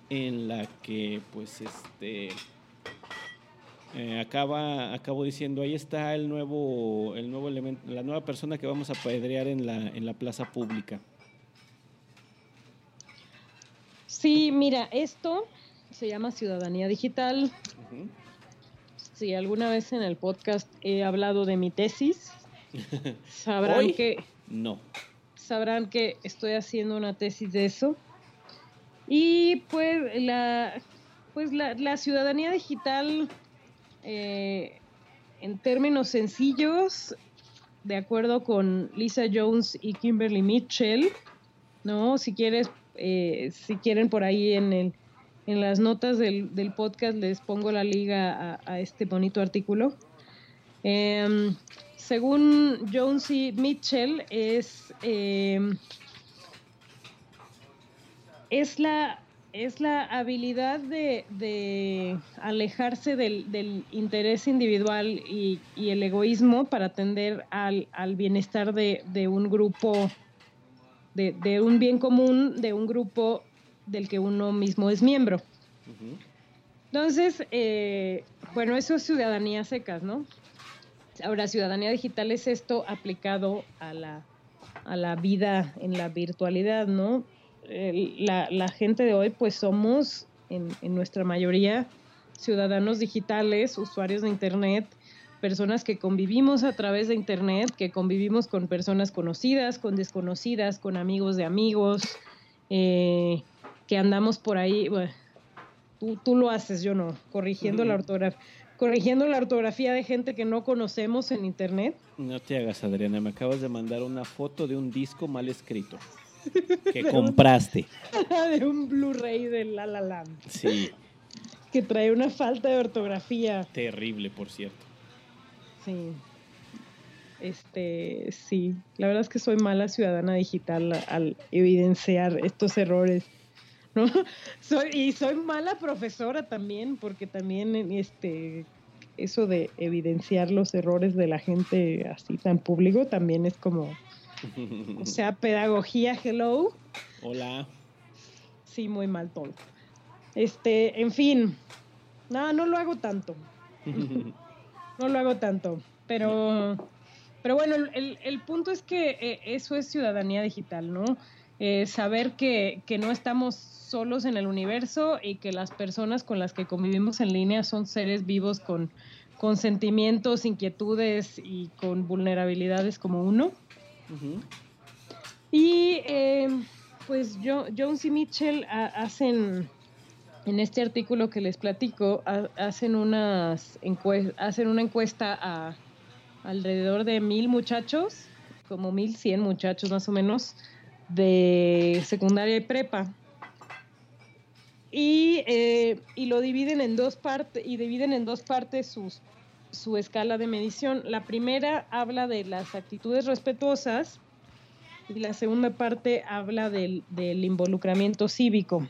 en la que pues este eh, acaba acabo diciendo ahí está el nuevo el nuevo elemento la nueva persona que vamos a pedrear en la en la plaza pública. Sí mira esto se llama ciudadanía digital. Si alguna vez en el podcast he hablado de mi tesis sabrán que no. sabrán que estoy haciendo una tesis de eso. Y pues la, pues la, ciudadanía digital, eh, en términos sencillos, de acuerdo con Lisa Jones y Kimberly Mitchell, ¿no? Si quieres, eh, si quieren por ahí en el, en las notas del, podcast les pongo la liga a, este bonito artículo. Em, según Jones y Mitchell, es em, es la, es la habilidad de, alejarse del, interés individual y, el egoísmo para atender al, bienestar de, un grupo, de, un bien común, de un grupo del que uno mismo es miembro. Entonces, eh, bueno, eso es ciudadanía secas, ¿no? Ahora, ciudadanía digital es esto aplicado a la, a la vida en la virtualidad, ¿no? La, gente de hoy, pues somos en, nuestra mayoría ciudadanos digitales, usuarios de Internet, personas que convivimos a través de Internet, que convivimos con personas conocidas, con desconocidas, con amigos de amigos, eh, que andamos por ahí, tú, tú, lo haces, yo no, corrigiendo la ortografía. Corrigiendo la ortografía de gente que no conocemos en internet. No te hagas, Adriana. Me acabas de mandar una foto de un disco mal escrito que compraste. de un Blu-ray de La La Land. Sí. Que trae una falta de ortografía. Terrible, por cierto. Sí. Este, sí. La verdad es que soy mala ciudadana digital al evidenciar estos errores. ¿no? Soy, y soy mala profesora también, porque también este eso de evidenciar los errores de la gente así tan público también es como, o sea, pedagogía, hello. Hola. Sí, muy mal todo. Este, en fin, no, no lo hago tanto. no lo hago tanto, pero, pero bueno, el, el punto es que eh, eso es ciudadanía digital, ¿no? Eh, saber que, que no estamos solos en el universo y que las personas con las que convivimos en línea son seres vivos con, con sentimientos, inquietudes y con vulnerabilidades como uno. Y eh, pues yo, Jones y Mitchell hacen, en este artículo que les platico, hacen, unas hacen una encuesta a alrededor de mil muchachos, como mil cien muchachos más o menos, de secundaria y prepa. Y, eh, y, lo dividen en dos partes y dividen en dos partes sus, su escala de medición. La primera habla de las actitudes respetuosas y la segunda parte habla del, del involucramiento cívico.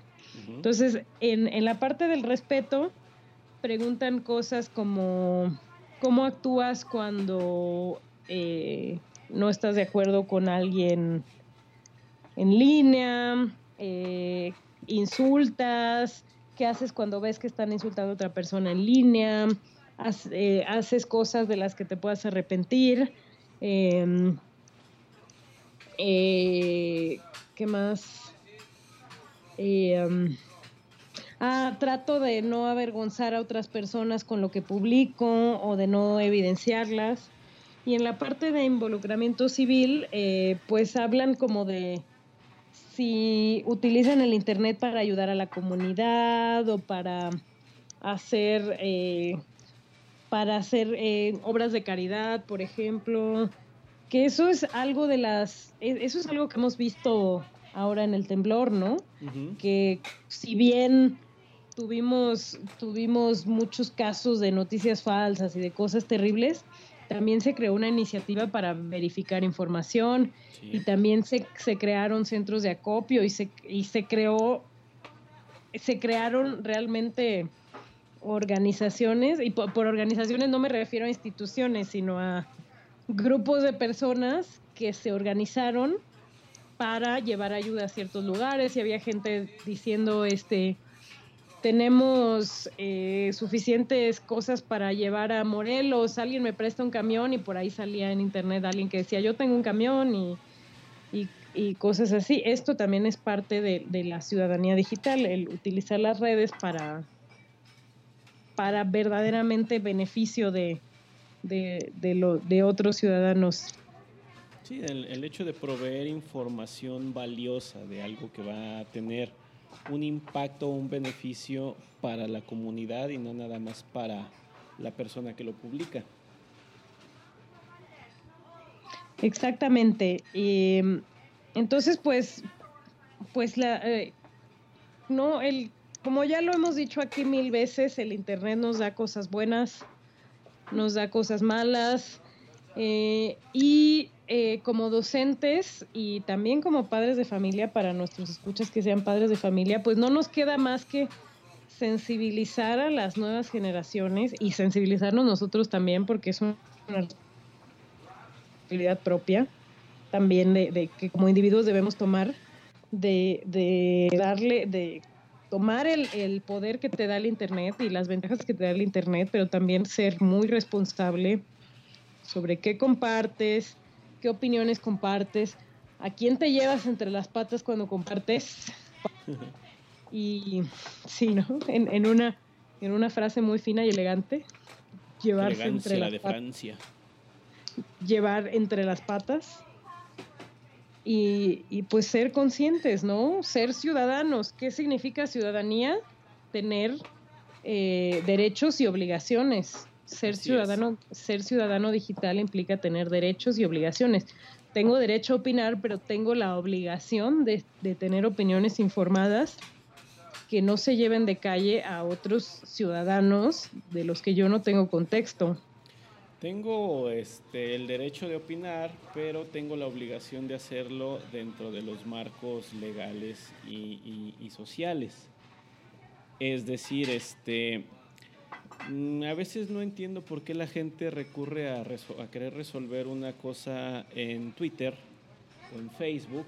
Entonces, en, en, la parte del respeto, preguntan cosas como cómo actúas cuando eh, no estás de acuerdo con alguien en línea, eh, insultas, qué haces cuando ves que están insultando a otra persona en línea, eh, haces cosas de las que te puedas arrepentir. Em, eh, ¿Qué más? Em, ah, trato de no avergonzar a otras personas con lo que publico o de no evidenciarlas. Y en la parte de involucramiento civil, eh, pues hablan como de si utilizan el Internet para ayudar a la comunidad o para hacer para hacer eh, obras de caridad, por ejemplo, que eso es algo de las, e, eso es algo que hemos visto ahora en el temblor, ¿no? Que si bien tuvimos, tuvimos muchos casos de noticias falsas y de cosas terribles, también se creó una iniciativa para verificar información y también se, se, crearon centros de acopio y se, y se creó, se crearon realmente organizaciones, y por, organizaciones no me refiero a instituciones, sino a grupos de personas que se organizaron para llevar ayuda a ciertos lugares y había gente diciendo este tenemos eh, suficientes cosas para llevar a Morelos, alguien me presta un camión y por ahí salía en internet alguien que decía yo tengo un camión y, y, cosas así. Esto también es parte de, de, la ciudadanía digital, el utilizar las redes para, para verdaderamente beneficio de, de, lo, de otros ciudadanos. Sí, el, hecho de proveer información valiosa de algo que va a tener un impacto o un beneficio para la comunidad y no nada más para la persona que lo publica. Exactamente. entonces, pues, pues la, eh, no, el como ya lo hemos dicho aquí mil veces, el Internet nos da cosas buenas, nos da cosas malas. Eh, y eh, como docentes y también como padres de familia, para nuestros escuchas que sean padres de familia, pues no nos queda más que sensibilizar a las nuevas generaciones y sensibilizarnos nosotros también, porque es una responsabilidad propia también de, que como individuos debemos tomar de, de darle, de tomar el, poder que te da el Internet y las ventajas que te da el Internet, pero también ser muy responsable sobre qué compartes, qué opiniones compartes, a quién te llevas entre las patas cuando compartes. Y sí, ¿no? En, una, en una frase muy fina y elegante, llevarse entre la las de patas. Francia. llevar entre las patas y, y, pues ser conscientes, ¿no? Ser ciudadanos. ¿Qué significa ciudadanía? Tener eh, derechos y obligaciones. Ser Así ciudadano, ser ciudadano digital implica tener derechos y obligaciones. Tengo derecho a opinar, pero tengo la obligación de, de tener opiniones informadas que no se lleven de calle a otros ciudadanos de los que yo no tengo contexto. Tengo este, el derecho de opinar, pero tengo la obligación de hacerlo dentro de los marcos legales y, sociales. Es decir, este, mm, a veces no entiendo por qué la gente recurre a querer resolver una cosa en Twitter o en Facebook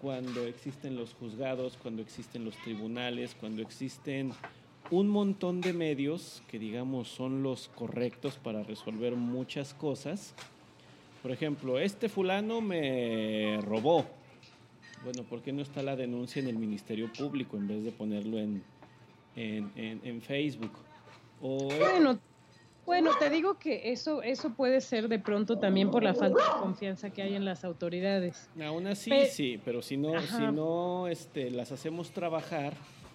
cuando existen los juzgados, cuando existen los tribunales, cuando existen un montón de medios que digamos son los correctos para resolver muchas cosas. Por ejemplo, este fulano me robó. Bueno, ¿por qué no está la denuncia en el Ministerio Público en vez de ponerlo en, en, en, en Facebook? O, bueno, bueno, te digo que eso, eso puede ser de pronto también por la falta de confianza que hay en las autoridades. Aún así, Pe sí, pero si no, si no este, las hacemos trabajar,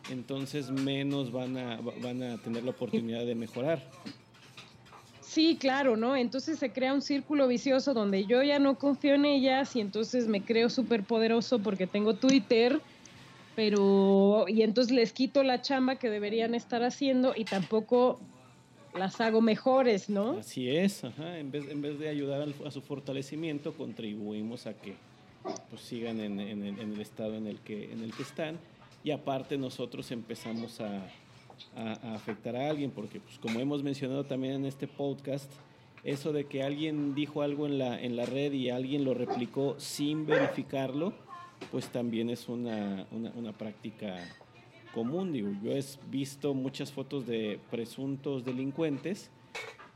entonces menos van a, van a tener la oportunidad de mejorar. Sí, claro, ¿no? Entonces se crea un círculo vicioso donde yo ya no confío en ellas y entonces me creo súper poderoso porque tengo Twitter, pero y entonces les quito la chamba que deberían estar haciendo y tampoco las hago mejores, ¿no? Así es, ajá. En, vez, en vez de ayudar al, a su fortalecimiento, contribuimos a que pues, sigan en, en, en, el estado en el, que, en el que están y aparte nosotros empezamos a, afectar a alguien, porque pues como hemos mencionado también en este podcast, eso de que alguien dijo algo en la, en la red y alguien lo replicó sin verificarlo, pues también es una, una, una práctica común. Digo, yo he visto muchas fotos de presuntos delincuentes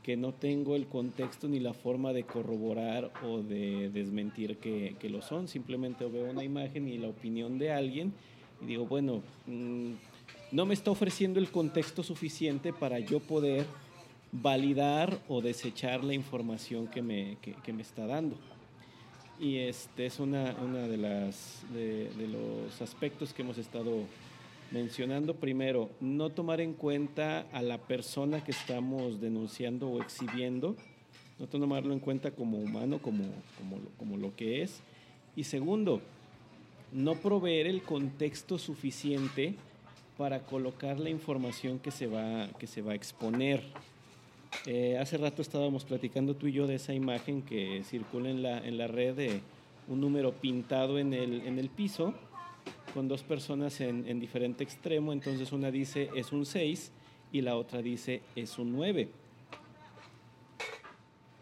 que no tengo el contexto ni la forma de corroborar o de desmentir que, que lo son. Simplemente veo una imagen y la opinión de alguien y digo, bueno, mmm, no me está ofreciendo el contexto suficiente para yo poder validar o desechar la información que me, que, que me está dando. Y este es una, una de, las, de, de, los aspectos que hemos estado mencionando. Primero, no tomar en cuenta a la persona que estamos denunciando o exhibiendo, no tomarlo en cuenta como humano, como, como, como lo que es. Y segundo, no proveer el contexto suficiente para colocar la información que se va, que se va a exponer. Eh, hace rato estábamos platicando tú y yo de esa imagen que circula en la, en la red de un número pintado en el, en el piso con dos personas en, en diferente extremo. Entonces una dice es un 6 y la otra dice es un 9.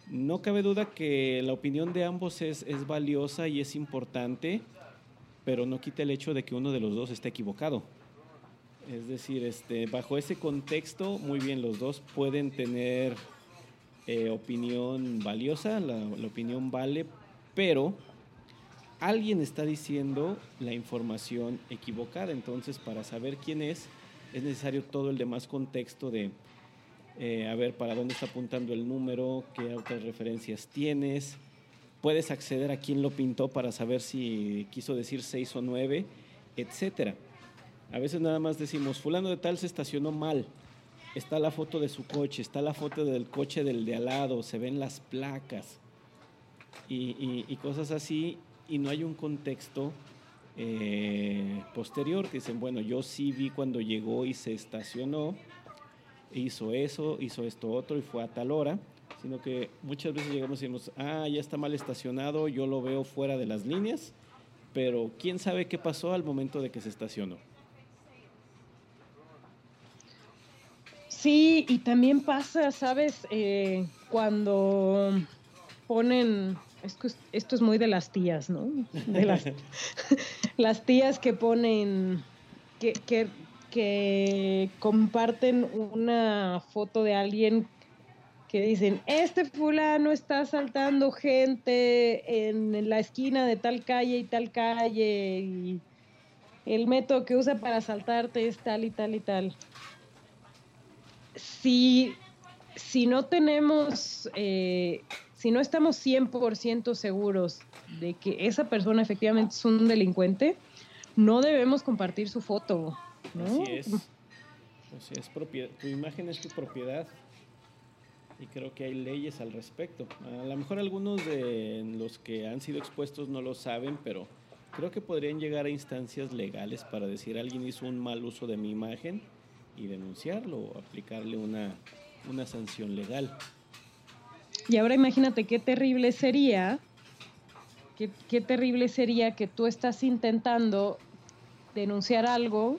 No cabe duda que la opinión de ambos es, es valiosa y es importante, pero no quita el hecho de que uno de los dos esté equivocado. Es decir, este, bajo ese contexto, muy bien, los dos pueden tener eh, opinión valiosa, la, opinión vale, pero alguien está diciendo la información equivocada. Entonces, para saber quién es, es necesario todo el demás contexto de, eh, a ver, para dónde está apuntando el número, qué otras referencias tienes. Puedes acceder a quién lo pintó para saber si quiso decir 6 o 9, etcétera. A veces nada más decimos, fulano de tal se estacionó mal. Está la foto de su coche, está la foto del coche del de al lado, se ven las placas y, y, y cosas así, y no hay un contexto eh, posterior que dicen, bueno, yo sí vi cuando llegó y se estacionó, hizo eso, hizo esto otro y fue a tal hora, sino que muchas veces llegamos y decimos, ah, ya está mal estacionado, yo lo veo fuera de las líneas, pero quién sabe qué pasó al momento de que se estacionó. Sí, y también pasa, ¿sabes? Eh, cuando ponen, esto es, esto es, muy de las tías, ¿no? De las, las tías que ponen, que, que, que comparten una foto de alguien que dicen, este fulano está asaltando gente en la esquina de tal calle y tal calle y el método que usa para asaltarte es tal y tal y tal. si, si no tenemos, eh, si no estamos 100% seguros de que esa persona efectivamente es un delincuente, no debemos compartir su foto. ¿no? Así es. Sea, es tu imagen es tu propiedad y creo que hay leyes al respecto. A lo mejor algunos de los que han sido expuestos no lo saben, pero creo que podrían llegar a instancias legales para decir alguien hizo un mal uso de mi imagen y denunciarlo o aplicarle una, una sanción legal. Y ahora imagínate qué terrible sería, qué, qué terrible sería que tú estás intentando denunciar algo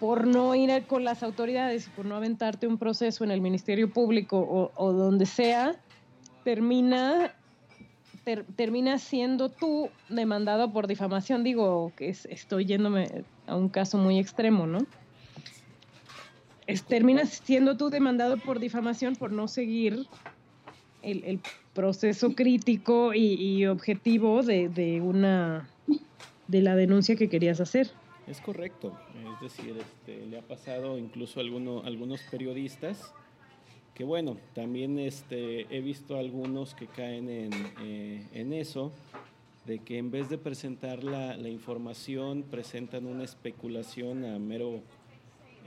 por no ir con las autoridades, por no aventarte un proceso en el Ministerio Público o, donde sea, termina, termina siendo tú demandado por difamación. Digo que estoy yéndome a un caso muy extremo, ¿no? Es, terminas siendo tú demandado por difamación por no seguir el, proceso crítico y, objetivo de, una de la denuncia que querías hacer. Es correcto, es decir, este, le ha pasado incluso a alguno, algunos periodistas que bueno, también este, he visto algunos que caen en, eh, en eso, de que en vez de presentar la, la, información presentan una especulación a, mero,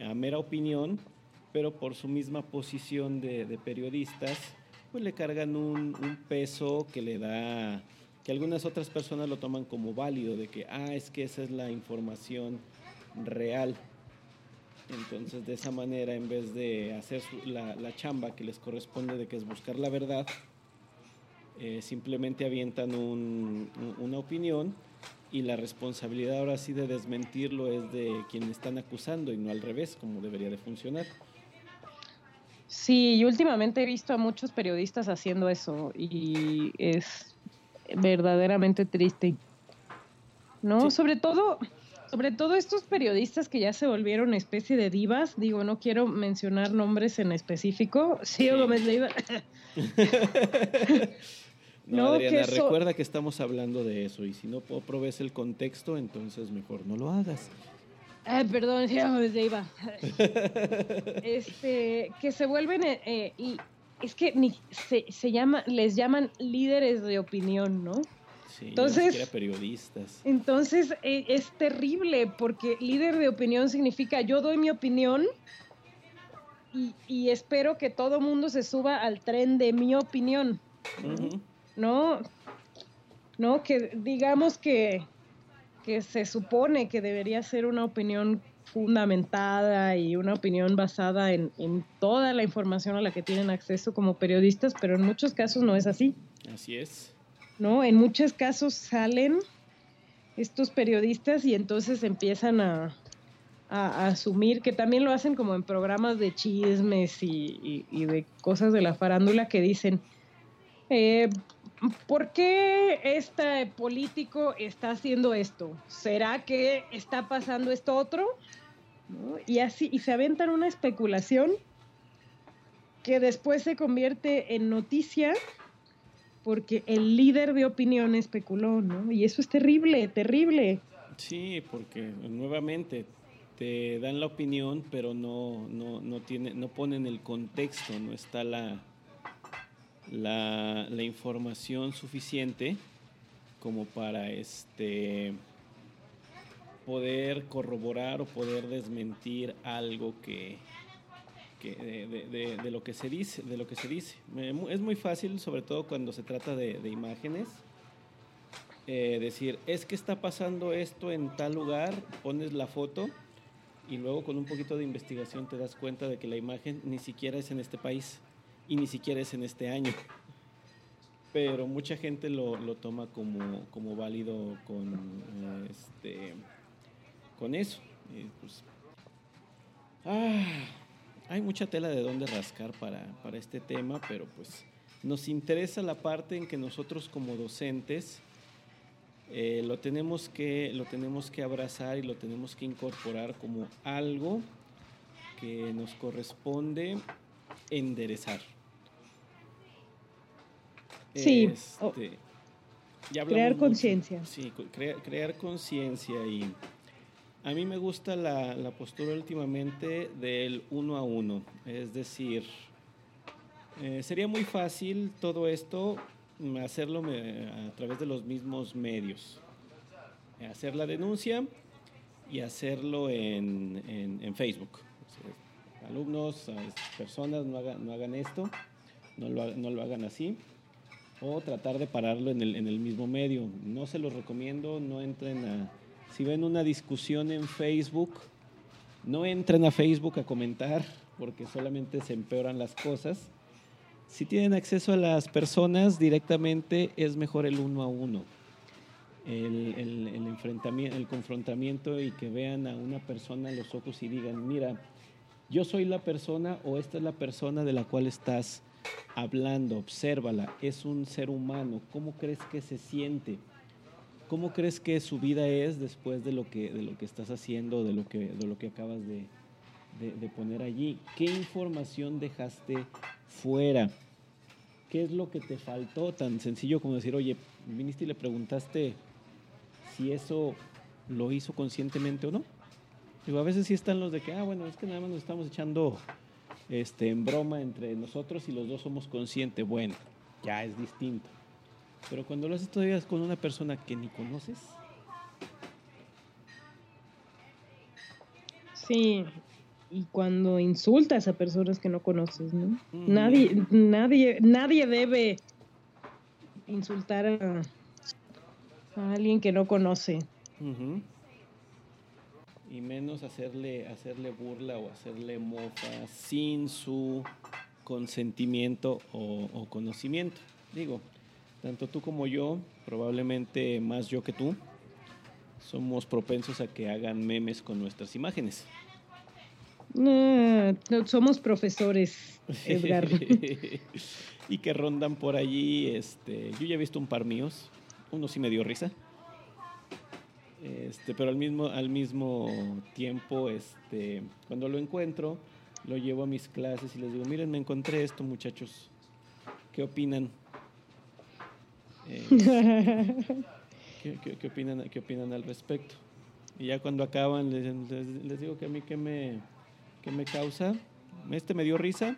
a mera opinión, pero por su misma posición de, periodistas, pues le cargan un peso que le da que algunas otras personas lo toman como válido, de que, ah, es que esa es la información real. Entonces, de esa manera, en vez de hacer la, la, chamba que les corresponde, de que es buscar la verdad, eh, simplemente avientan un, una opinión y la responsabilidad ahora sí de desmentirlo es de quien están acusando y no al revés, como debería de funcionar. Sí, y últimamente he visto a muchos periodistas haciendo eso y es verdaderamente triste. ¿No? Sobre todo, sobre todo estos periodistas que ya se volvieron especie de divas, digo, no quiero mencionar nombres en específico. Sí, Gómez Leiva. no, Adriana, recuerda que estamos hablando de eso y si no provees el contexto, entonces mejor no lo hagas. Ay, perdón, Gómez Leiva. este, que se vuelven eh, y es que ni, se, se, llama, les llaman líderes de opinión, ¿no? Sí, entonces, periodistas. Entonces e, es terrible porque líder de opinión significa yo doy mi opinión y, y espero que todo mundo se suba al tren de mi opinión. ¿No? No, que digamos que, que se supone que debería ser una opinión fundamentada y una opinión basada en, toda la información a la que tienen acceso como periodistas, pero en muchos casos no es así. Así es. ¿No? En muchos casos salen estos periodistas y entonces empiezan a, asumir que también lo hacen como en programas de chismes y, de cosas de la farándula que dicen, eh, ¿por qué este político está haciendo esto? ¿Será que está pasando esto otro? Y así, y se aventan una especulación que después se convierte en noticia porque el líder de opinión especuló, ¿no? Y eso es terrible, terrible. Sí, porque nuevamente te dan la opinión, pero no, no, no, tiene, no ponen el contexto, no está la, la, la información suficiente como para este poder corroborar o poder desmentir algo que, de, lo que se dice, de lo que se dice. Es muy fácil, sobre todo cuando se trata de, imágenes, eh, decir, es que está pasando esto en tal lugar, pones la foto y luego con un poquito de investigación te das cuenta de que la imagen ni siquiera es en este país y ni siquiera es en este año. Pero mucha gente lo, lo toma como, como válido con este, con eso. Pues, ah, hay mucha tela de dónde rascar para, para, este tema, pero pues nos interesa la parte en que nosotros como docentes eh, lo, tenemos que, lo tenemos que abrazar y lo tenemos que incorporar como algo que nos corresponde enderezar. Sí. Este, crear conciencia. Sí, crear conciencia y A mí me gusta la, la postura últimamente del uno a uno, es decir, eh, sería muy fácil todo esto mm, hacerlo a través de los mismos medios. Hacer la denuncia y hacerlo en, en, Facebook. alumnos, personas, no hagan, no hagan esto, no lo, no lo, hagan así. O tratar de pararlo en el, en el mismo medio. No se los recomiendo, no entren a... Si ven una discusión en Facebook, no entren a Facebook a comentar porque solamente se empeoran las cosas si tienen acceso a las personas directamente, es mejor el uno a uno. El, el, enfrentamiento, el confrontamiento y que vean a una persona a los ojos y digan, mira, yo soy la persona o esta es la persona de la cual estás hablando, obsérvala, es un ser humano, ¿cómo crees que se siente? ¿Cómo crees que su vida es después de lo que, de lo que estás haciendo, de lo que, de lo que acabas de, de poner allí? ¿Qué información dejaste fuera? ¿Qué es lo que te faltó? Tan sencillo como decir, oye, viniste y le preguntaste si eso lo hizo conscientemente o no. Digo, a veces sí están los de que, ah, bueno, es que nada más nos estamos echando este, en broma entre nosotros y los dos somos conscientes. Bueno, ya es distinto. Pero cuando lo haces todavía con una persona que ni conoces. Sí, y cuando insultas a personas que no conoces, ¿no? Nadie, nadie, nadie debe insultar a, alguien que no conoce. Y menos hacerle, hacerle burla o hacerle mofa sin su consentimiento o, o conocimiento. Digo, tanto tú como yo, probablemente más yo que tú, somos propensos a que hagan memes con nuestras imágenes. No, somos profesores, Edgar. y que rondan por allí. Este, yo ya he visto un par míos. Uno sí me dio risa. Este, pero al mismo, al mismo tiempo, este, cuando lo encuentro, lo llevo a mis clases y les digo, miren, me encontré esto, muchachos. ¿Qué opinan? ¿qué, opinan, ¿Qué opinan al respecto? Y ya cuando acaban, les digo que a mí que me que me causa. Este me dio risa,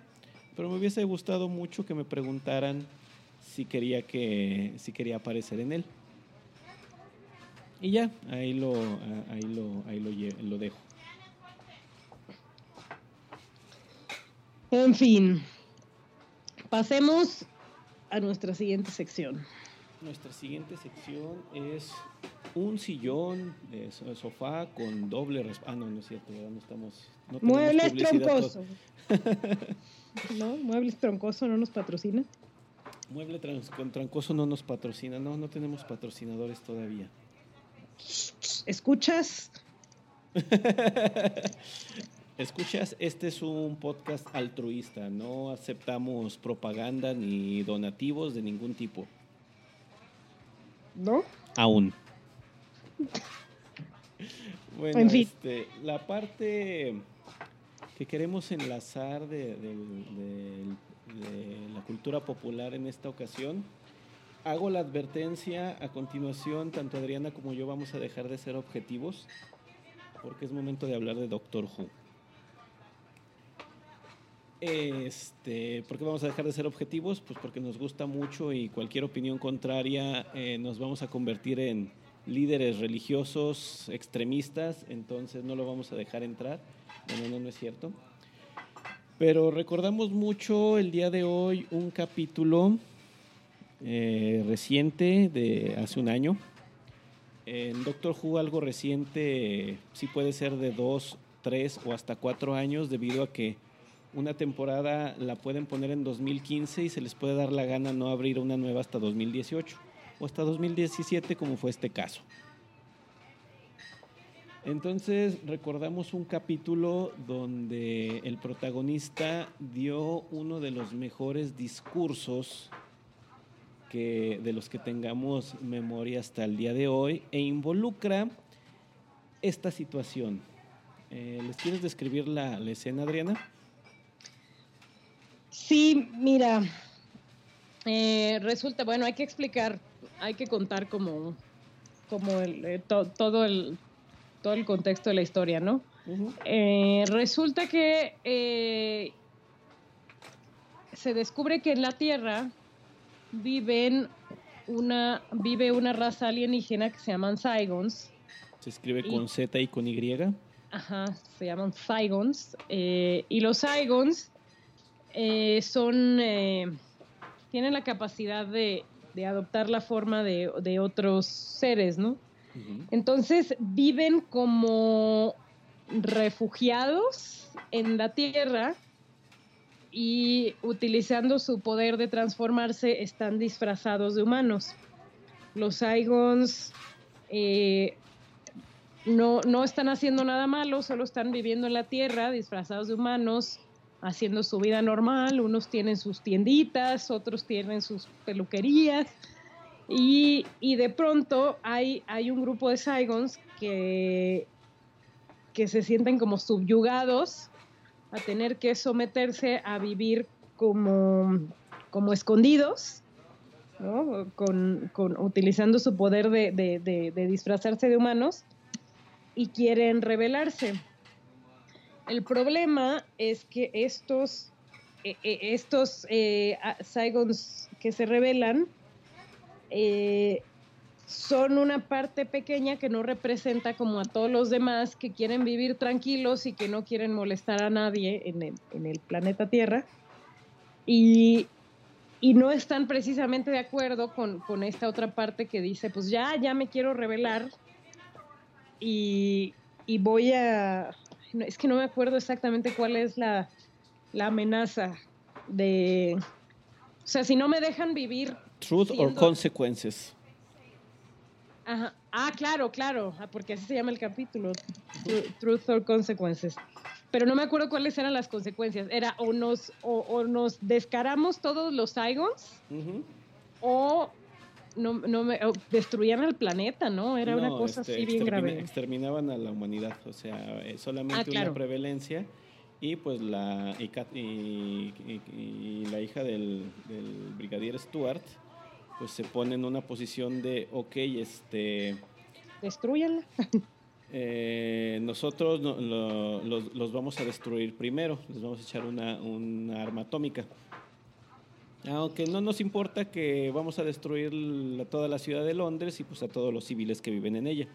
pero me hubiese gustado mucho que me preguntaran si quería que si quería aparecer en él. Y ya, ahí lo ahí lo ahí lo, lo dejo. En fin, pasemos a nuestra siguiente sección. Nuestra siguiente sección es un sillón de sofá con doble Ah, no, no es cierto, no estamos. Muebles troncoso. no, Muebles troncoso no nos patrocina. Mueble con troncoso no nos patrocina. No, no tenemos patrocinadores todavía. ¿Escuchas? Escuchas, este es un podcast altruista. No aceptamos propaganda ni donativos de ningún tipo. ¿No? Aún. Bueno, este, la parte que queremos enlazar de, la cultura popular en esta ocasión, hago la advertencia a continuación, tanto Adriana como yo vamos a dejar de ser objetivos, porque es momento de hablar de Doctor Who. Este, ¿Por qué vamos a dejar de ser objetivos? Pues porque nos gusta mucho y cualquier opinión contraria eh, nos vamos a convertir en líderes religiosos extremistas, entonces no lo vamos a dejar entrar. Bueno, no, no es cierto. Pero recordamos mucho el día de hoy un capítulo eh, reciente de hace un año. En Doctor Who algo reciente sí puede ser de dos, tres o hasta cuatro años debido a que una temporada la pueden poner en 2015 y se les puede dar la gana no abrir una nueva hasta 2018 o hasta 2017 como fue este caso. Entonces recordamos un capítulo donde el protagonista dio uno de los mejores discursos que, de los que tengamos memoria hasta el día de hoy e involucra esta situación. Eh, ¿Les quieres describir la, la escena, Adriana? Sí, mira, eh, resulta, bueno, hay que explicar hay que contar como, como el, eh, todo el todo el contexto de la historia, ¿no? Eh, resulta que eh, se descubre que en la Tierra viven una, vive una raza alienígena que se llaman Saigons. Se escribe con Z y con Y. Ajá, se llaman Saigons. Eh, y los Saigons son, tienen la capacidad de, adoptar la forma de, de otros seres, ¿no? Entonces viven como refugiados en la tierra y utilizando su poder de transformarse están disfrazados de humanos. Los Saigons eh, no, no están haciendo nada malo, solo están viviendo en la tierra disfrazados de humanos, haciendo su vida normal. Unos tienen sus tienditas, otros tienen sus peluquerías y, de pronto hay, hay un grupo de Saigons que, que se sienten como subyugados a tener que someterse a vivir como, como escondidos, con, utilizando su poder de, disfrazarse de humanos y quieren rebelarse. El problema es que estos, e, e, estos eh, Saigons que se rebelan eh, son una parte pequeña que no representa como a todos los demás que quieren vivir tranquilos y que no quieren molestar a nadie en el, planeta Tierra. Y, no están precisamente de acuerdo con, esta otra parte que dice, pues ya, ya me quiero revelar y, voy a... Es que no me acuerdo exactamente cuál es la, la amenaza de... O sea, si no me dejan vivir Truth or Consequences. Ajá. Ah, claro, claro, ah, porque así se llama el capítulo, Truth or Consequences. Pero no me acuerdo cuáles eran las consecuencias. Era o nos, o, nos descaramos todos los Saigons, o no, no me, destruían el planeta, ¿no? Era una cosa este, así bien grave. Exterminaban a la humanidad, o sea, eh, solamente ah, una prevalencia y pues la y, la hija del, del brigadier Stuart pues se pone en una posición de, ok, este... Destruyanla. Eh, nosotros los, vamos a destruir primero, les vamos a echar una, arma atómica. Aunque no nos importa que vamos a destruir toda la ciudad de Londres y pues a todos los civiles que viven en ella.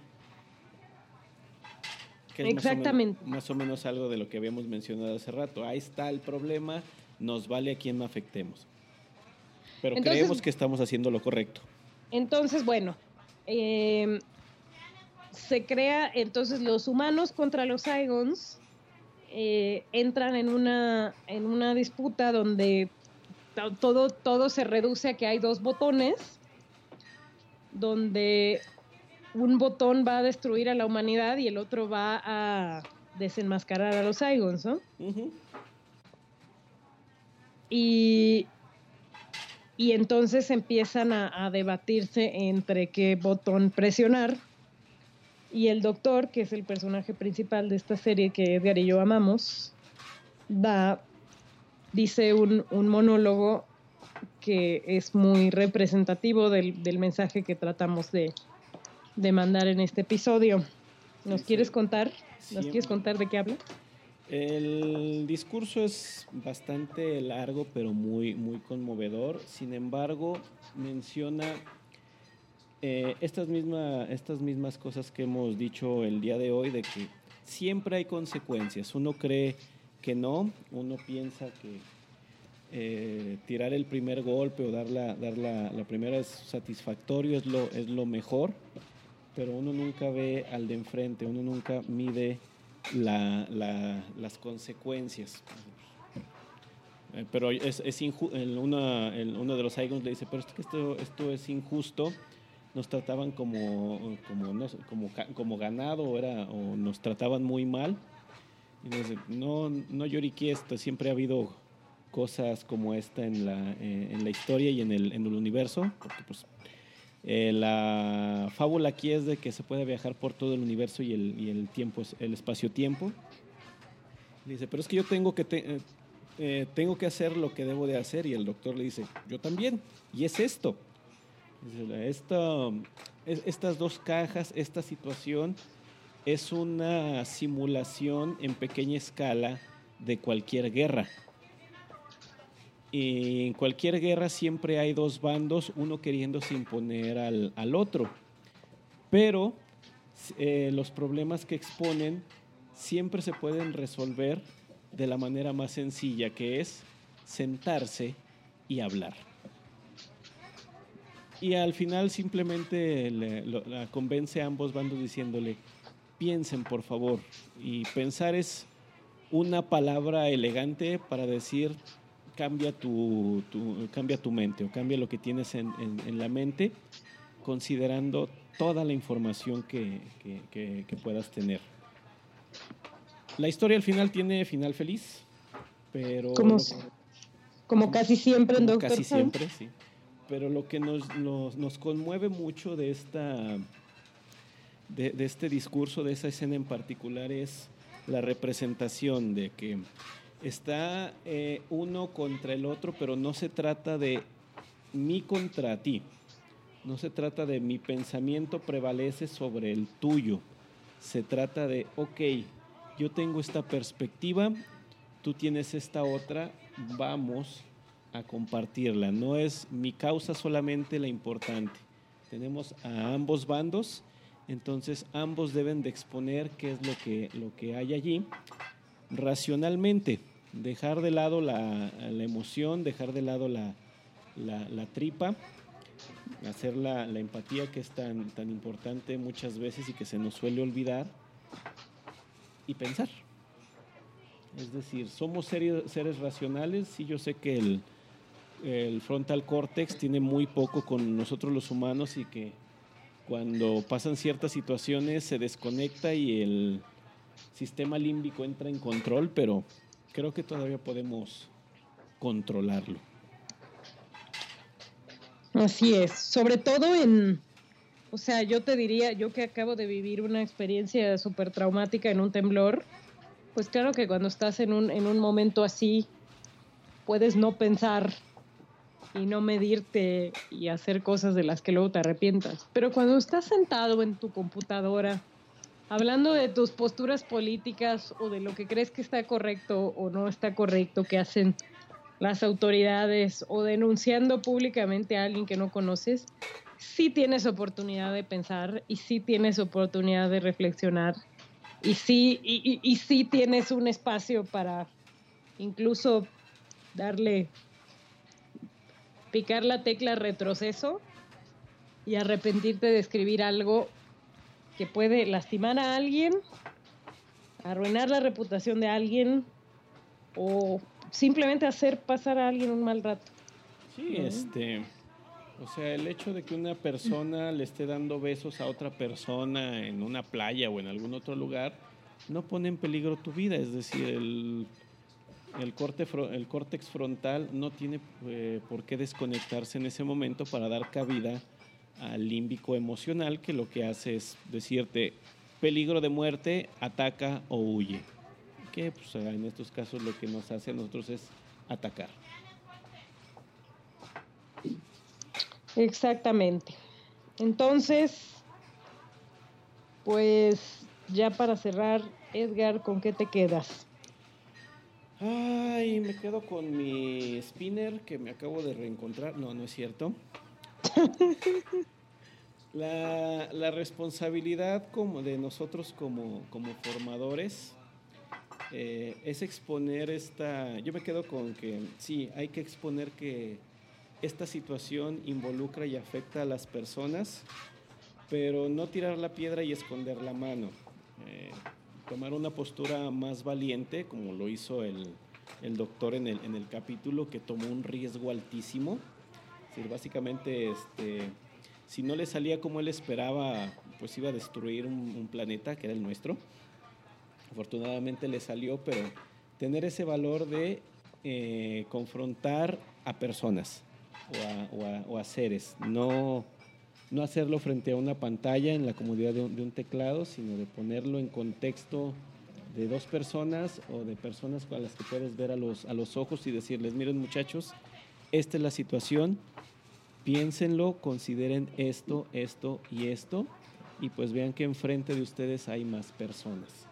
Exactamente. Más o, menos, algo de lo que habíamos mencionado hace rato. Ahí está el problema, nos vale a quien afectemos. Pero creemos que estamos haciendo lo correcto. Entonces, bueno, em, se crea, entonces los humanos contra los Saigons eh, entran en una, en una disputa donde todo, todo se reduce a que hay dos botones, donde un botón va a destruir a la humanidad y el otro va a desenmascarar a los Saigons, ¿no? Y y entonces empiezan a, debatirse entre qué botón presionar. Y el doctor, que es el personaje principal de esta serie que Edgar y yo amamos, da, dice un, monólogo que es muy representativo del, mensaje que tratamos de, mandar en este episodio. ¿Nos quieres contar? ¿Nos quieres contar de qué habla? El discurso es bastante largo, pero muy, muy conmovedor. Sin embargo, menciona eh, estas, estas mismas cosas que hemos dicho el día de hoy, de que siempre hay consecuencias. Uno cree que no, uno piensa que eh, tirar el primer golpe o dar la, dar la, la primera es satisfactorio, es lo, es lo mejor, pero uno nunca ve al de enfrente, uno nunca mide la, las consecuencias. Eh, pero es, es uno de los Saigons le dice, pero es que esto, esto es injusto, nos trataban como, como, no, como, como ganado era, o nos trataban muy mal. No, no lloriqué esto, siempre ha habido cosas como esta en la, eh, en la historia y en el, en el universo, porque pues eh, la fábula aquí es de que se puede viajar por todo el universo y el, y el tiempo, el espacio-tiempo. Dice, pero es que yo tengo que, eh, tengo que hacer lo que debo de hacer. Y el doctor le dice, yo también. Y es esto. estas dos cajas, esta situación, es una simulación en pequeña escala de cualquier guerra. Y en cualquier guerra siempre hay dos bandos, uno queriéndose imponer al, al otro. Pero eh, los problemas que exponen siempre se pueden resolver de la manera más sencilla, que es sentarse y hablar. Y al final simplemente la convence a ambos bandos diciéndole, piensen por favor. Y pensar es una palabra elegante para decir cambia tu, cambia tu mente o cambia lo que tienes en, la mente considerando toda la información que, puedas tener. La historia al final tiene final feliz, pero... Como, como casi siempre en Doctor Casi siempre, sí. Pero lo que nos, nos, conmueve mucho de, esta, de, de este discurso, de esa escena en particular, es la representación de que está eh, uno contra el otro, pero no se trata de mí contra ti. No se trata de mi pensamiento prevalece sobre el tuyo. Se trata de, ok, yo tengo esta perspectiva, tú tienes esta otra, vamos a compartirla. No es mi causa solamente la importante. Tenemos a ambos bandos, entonces ambos deben de exponer qué es lo que, lo que hay allí racionalmente dejar de lado la, emoción, dejar de lado la, tripa, hacer la, empatía que es tan, tan importante muchas veces y que se nos suele olvidar, y pensar. Es decir, somos seres, seres racionales, sí yo sé que el, el frontal córtex tiene muy poco con nosotros los humanos y que cuando pasan ciertas situaciones se desconecta y el sistema límbico entra en control, pero creo que todavía podemos controlarlo. Así es, sobre todo en, o sea, yo te diría, yo que acabo de vivir una experiencia súper traumática en un temblor, pues claro que cuando estás en un, en un momento así, puedes no pensar y no medirte y hacer cosas de las que luego te arrepientas. Pero cuando estás sentado en tu computadora, hablando de tus posturas políticas o de lo que crees que está correcto o no está correcto que hacen las autoridades o denunciando públicamente a alguien que no conoces, sí tienes oportunidad de pensar y sí tienes oportunidad de reflexionar y sí, y, y sí tienes un espacio para incluso darle, picar la tecla retroceso y arrepentirte de escribir algo que puede lastimar a alguien, arruinar la reputación de alguien o simplemente hacer pasar a alguien un mal rato. Sí, este, o sea, el hecho de que una persona le esté dando besos a otra persona en una playa o en algún otro lugar no pone en peligro tu vida, es decir, el, el, corte, el córtex frontal no tiene eh, por qué desconectarse en ese momento para dar cabida al límbico emocional que lo que hace es decirte peligro de muerte, ataca o huye. Que pues, en estos casos lo que nos hace a nosotros es atacar. Exactamente. Entonces, pues ya para cerrar, Edgar, ¿con qué te quedas? Ay, me quedo con mi spinner que me acabo de reencontrar. No, no es cierto. La, responsabilidad como de nosotros como, formadores eh, es exponer esta, yo me quedo con que sí, hay que exponer que esta situación involucra y afecta a las personas, pero no tirar la piedra y esconder la mano. Eh, tomar una postura más valiente, como lo hizo el, doctor en el, en el capítulo, que tomó un riesgo altísimo básicamente, este, si no le salía como él esperaba, pues iba a destruir un, planeta que era el nuestro. Afortunadamente le salió, pero tener ese valor de eh, confrontar a personas o a, seres, no, no hacerlo frente a una pantalla en la comodidad de un, teclado, sino de ponerlo en contexto de dos personas o de personas a las que puedes ver a los, a los ojos y decirles, miren muchachos, esta es la situación, piénsenlo, consideren esto, esto y esto, y pues vean que enfrente de ustedes hay más personas.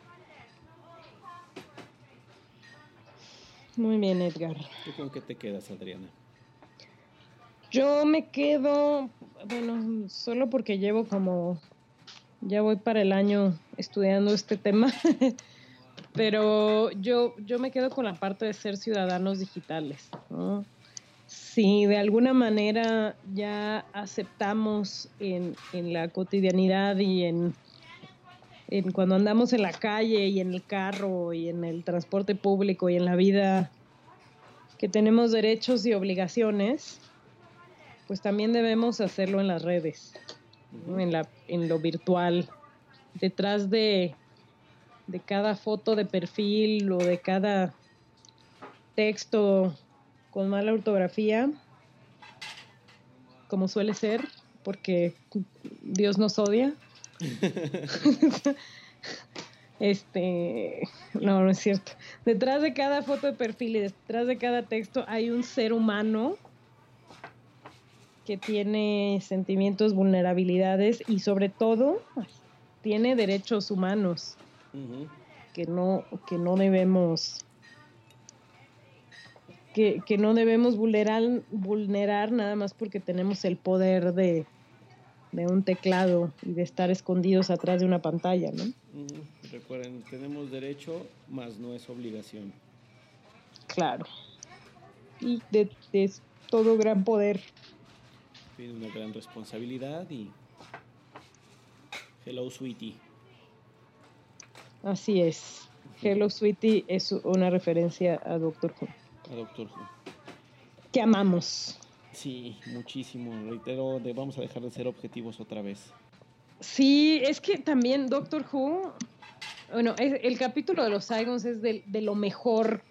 Muy bien, Edgar. ¿Tú con qué te quedas, Adriana? Yo me quedo, bueno, solo porque llevo como, ya voy para el año estudiando este tema, pero yo, yo me quedo con la parte de ser ciudadanos digitales. Si de alguna manera ya aceptamos en, en la cotidianidad y en, en cuando andamos en la calle y en el carro y en el transporte público y en la vida que tenemos derechos y obligaciones, pues también debemos hacerlo en las redes, ¿no? en, la, en lo virtual, detrás de, de cada foto de perfil o de cada texto con mala ortografía, como suele ser, porque Dios nos odia. este, no, no es cierto. Detrás de cada foto de perfil y detrás de cada texto hay un ser humano que tiene sentimientos, vulnerabilidades y sobre todo tiene derechos humanos que no, que no debemos que, que no debemos vulnerar, vulnerar nada más porque tenemos el poder de, de un teclado y de estar escondidos atrás de una pantalla, ¿no? Recuerden, tenemos derecho, más no es obligación. Claro. Y de, de todo gran poder. Tiene una gran responsabilidad y... Hello, sweetie. Así es. Hello Sweetie es una referencia a Doctor Who. A Doctor Who. Que amamos. Sí, muchísimo. Reitero, de- vamos a dejar de ser objetivos otra vez. Sí, es que también Doctor Who, bueno, es- el capítulo de los Saigons es de, de lo mejor,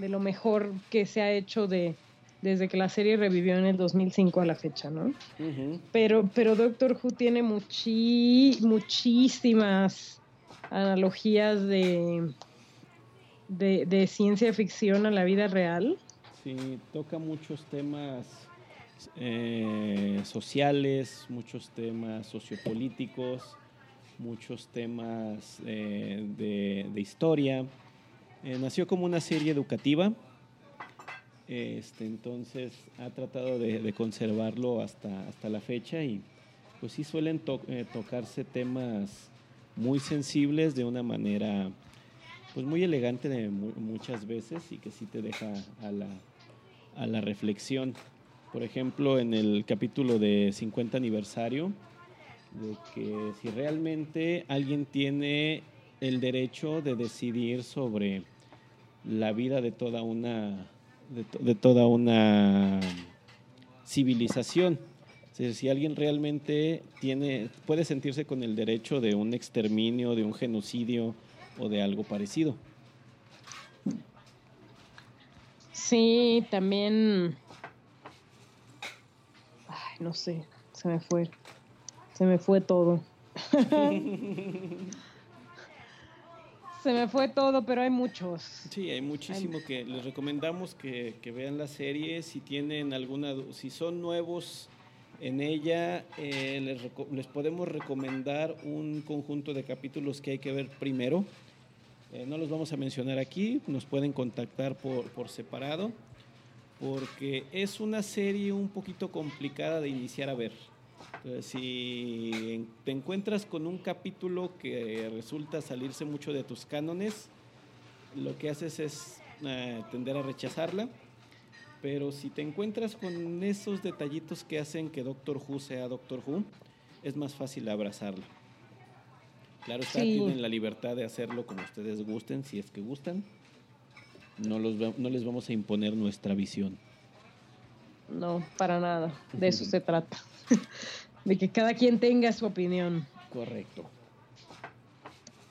de lo mejor que se ha hecho de desde que la serie revivió en el 2005 a la fecha, ¿no? Pero, pero Doctor Who tiene muchi- muchísimas analogías de, de, de ciencia ficción a la vida real. Sí, toca muchos temas eh, sociales, muchos temas sociopolíticos, muchos temas eh, de, de historia. Eh, nació como una serie educativa, este, entonces ha tratado de, conservarlo hasta, hasta la fecha y pues sí suelen to- eh, tocarse temas muy sensibles de una manera pues muy elegante de mu- muchas veces y que sí te deja a la, a la reflexión. Por ejemplo, en el capítulo de 50 aniversario, de que si realmente alguien tiene el derecho de decidir sobre la vida de toda una de, to- de toda una civilización. Es decir, si alguien realmente tiene puede sentirse con el derecho de un exterminio, de un genocidio o de algo parecido. Sí, también. Ay, no sé, se me fue. Se me fue todo. se me fue todo, pero hay muchos. Sí, hay muchísimo que les recomendamos que, vean la serie. Si tienen alguna, si son nuevos en ella, eh, les, les podemos recomendar un conjunto de capítulos que hay que ver primero. Eh, no los vamos a mencionar aquí, nos pueden contactar por, por separado, porque es una serie un poquito complicada de iniciar a ver. Entonces, si te encuentras con un capítulo que resulta salirse mucho de tus cánones, lo que haces es eh, tender a rechazarla. Pero si te encuentras con esos detallitos que hacen que Doctor Who sea Doctor Who, es más fácil abrazarla. Claro está, Sí. tienen la libertad de hacerlo como ustedes gusten, si es que gustan. No, los, no les vamos a imponer nuestra visión. No, para nada. De eso se trata. De que cada quien tenga su opinión. Correcto.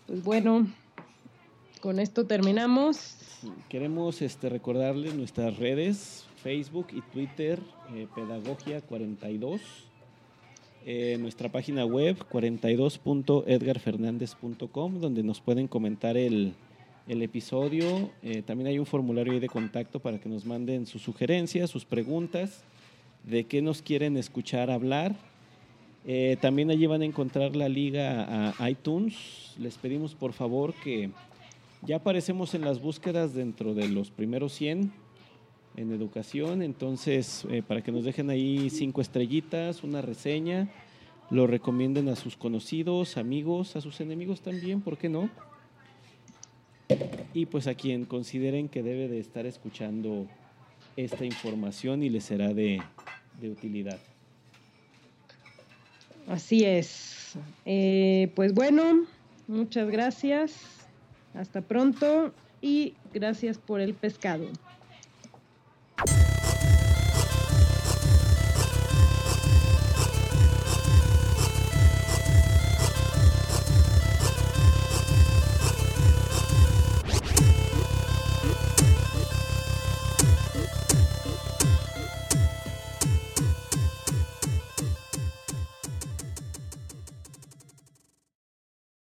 Pues bueno, con esto terminamos. Queremos este, recordarles nuestras redes, Facebook y Twitter, eh, Pedagogia42, eh, nuestra página web 42.edgarfernandez.com, donde nos pueden comentar el, el episodio. Eh, también hay un formulario de contacto para que nos manden sus sugerencias, sus preguntas, de qué nos quieren escuchar hablar. Eh, también allí van a encontrar la liga a iTunes. Les pedimos por favor que ya aparecemos en las búsquedas dentro de los primeros 100 en educación, entonces eh, para que nos dejen ahí cinco estrellitas, una reseña, lo recomienden a sus conocidos, amigos, a sus enemigos también, ¿por qué no? Y pues a quien consideren que debe de estar escuchando esta información y les será de, utilidad. Así es. Eh, pues bueno, muchas gracias. Hasta pronto y gracias por el pescado.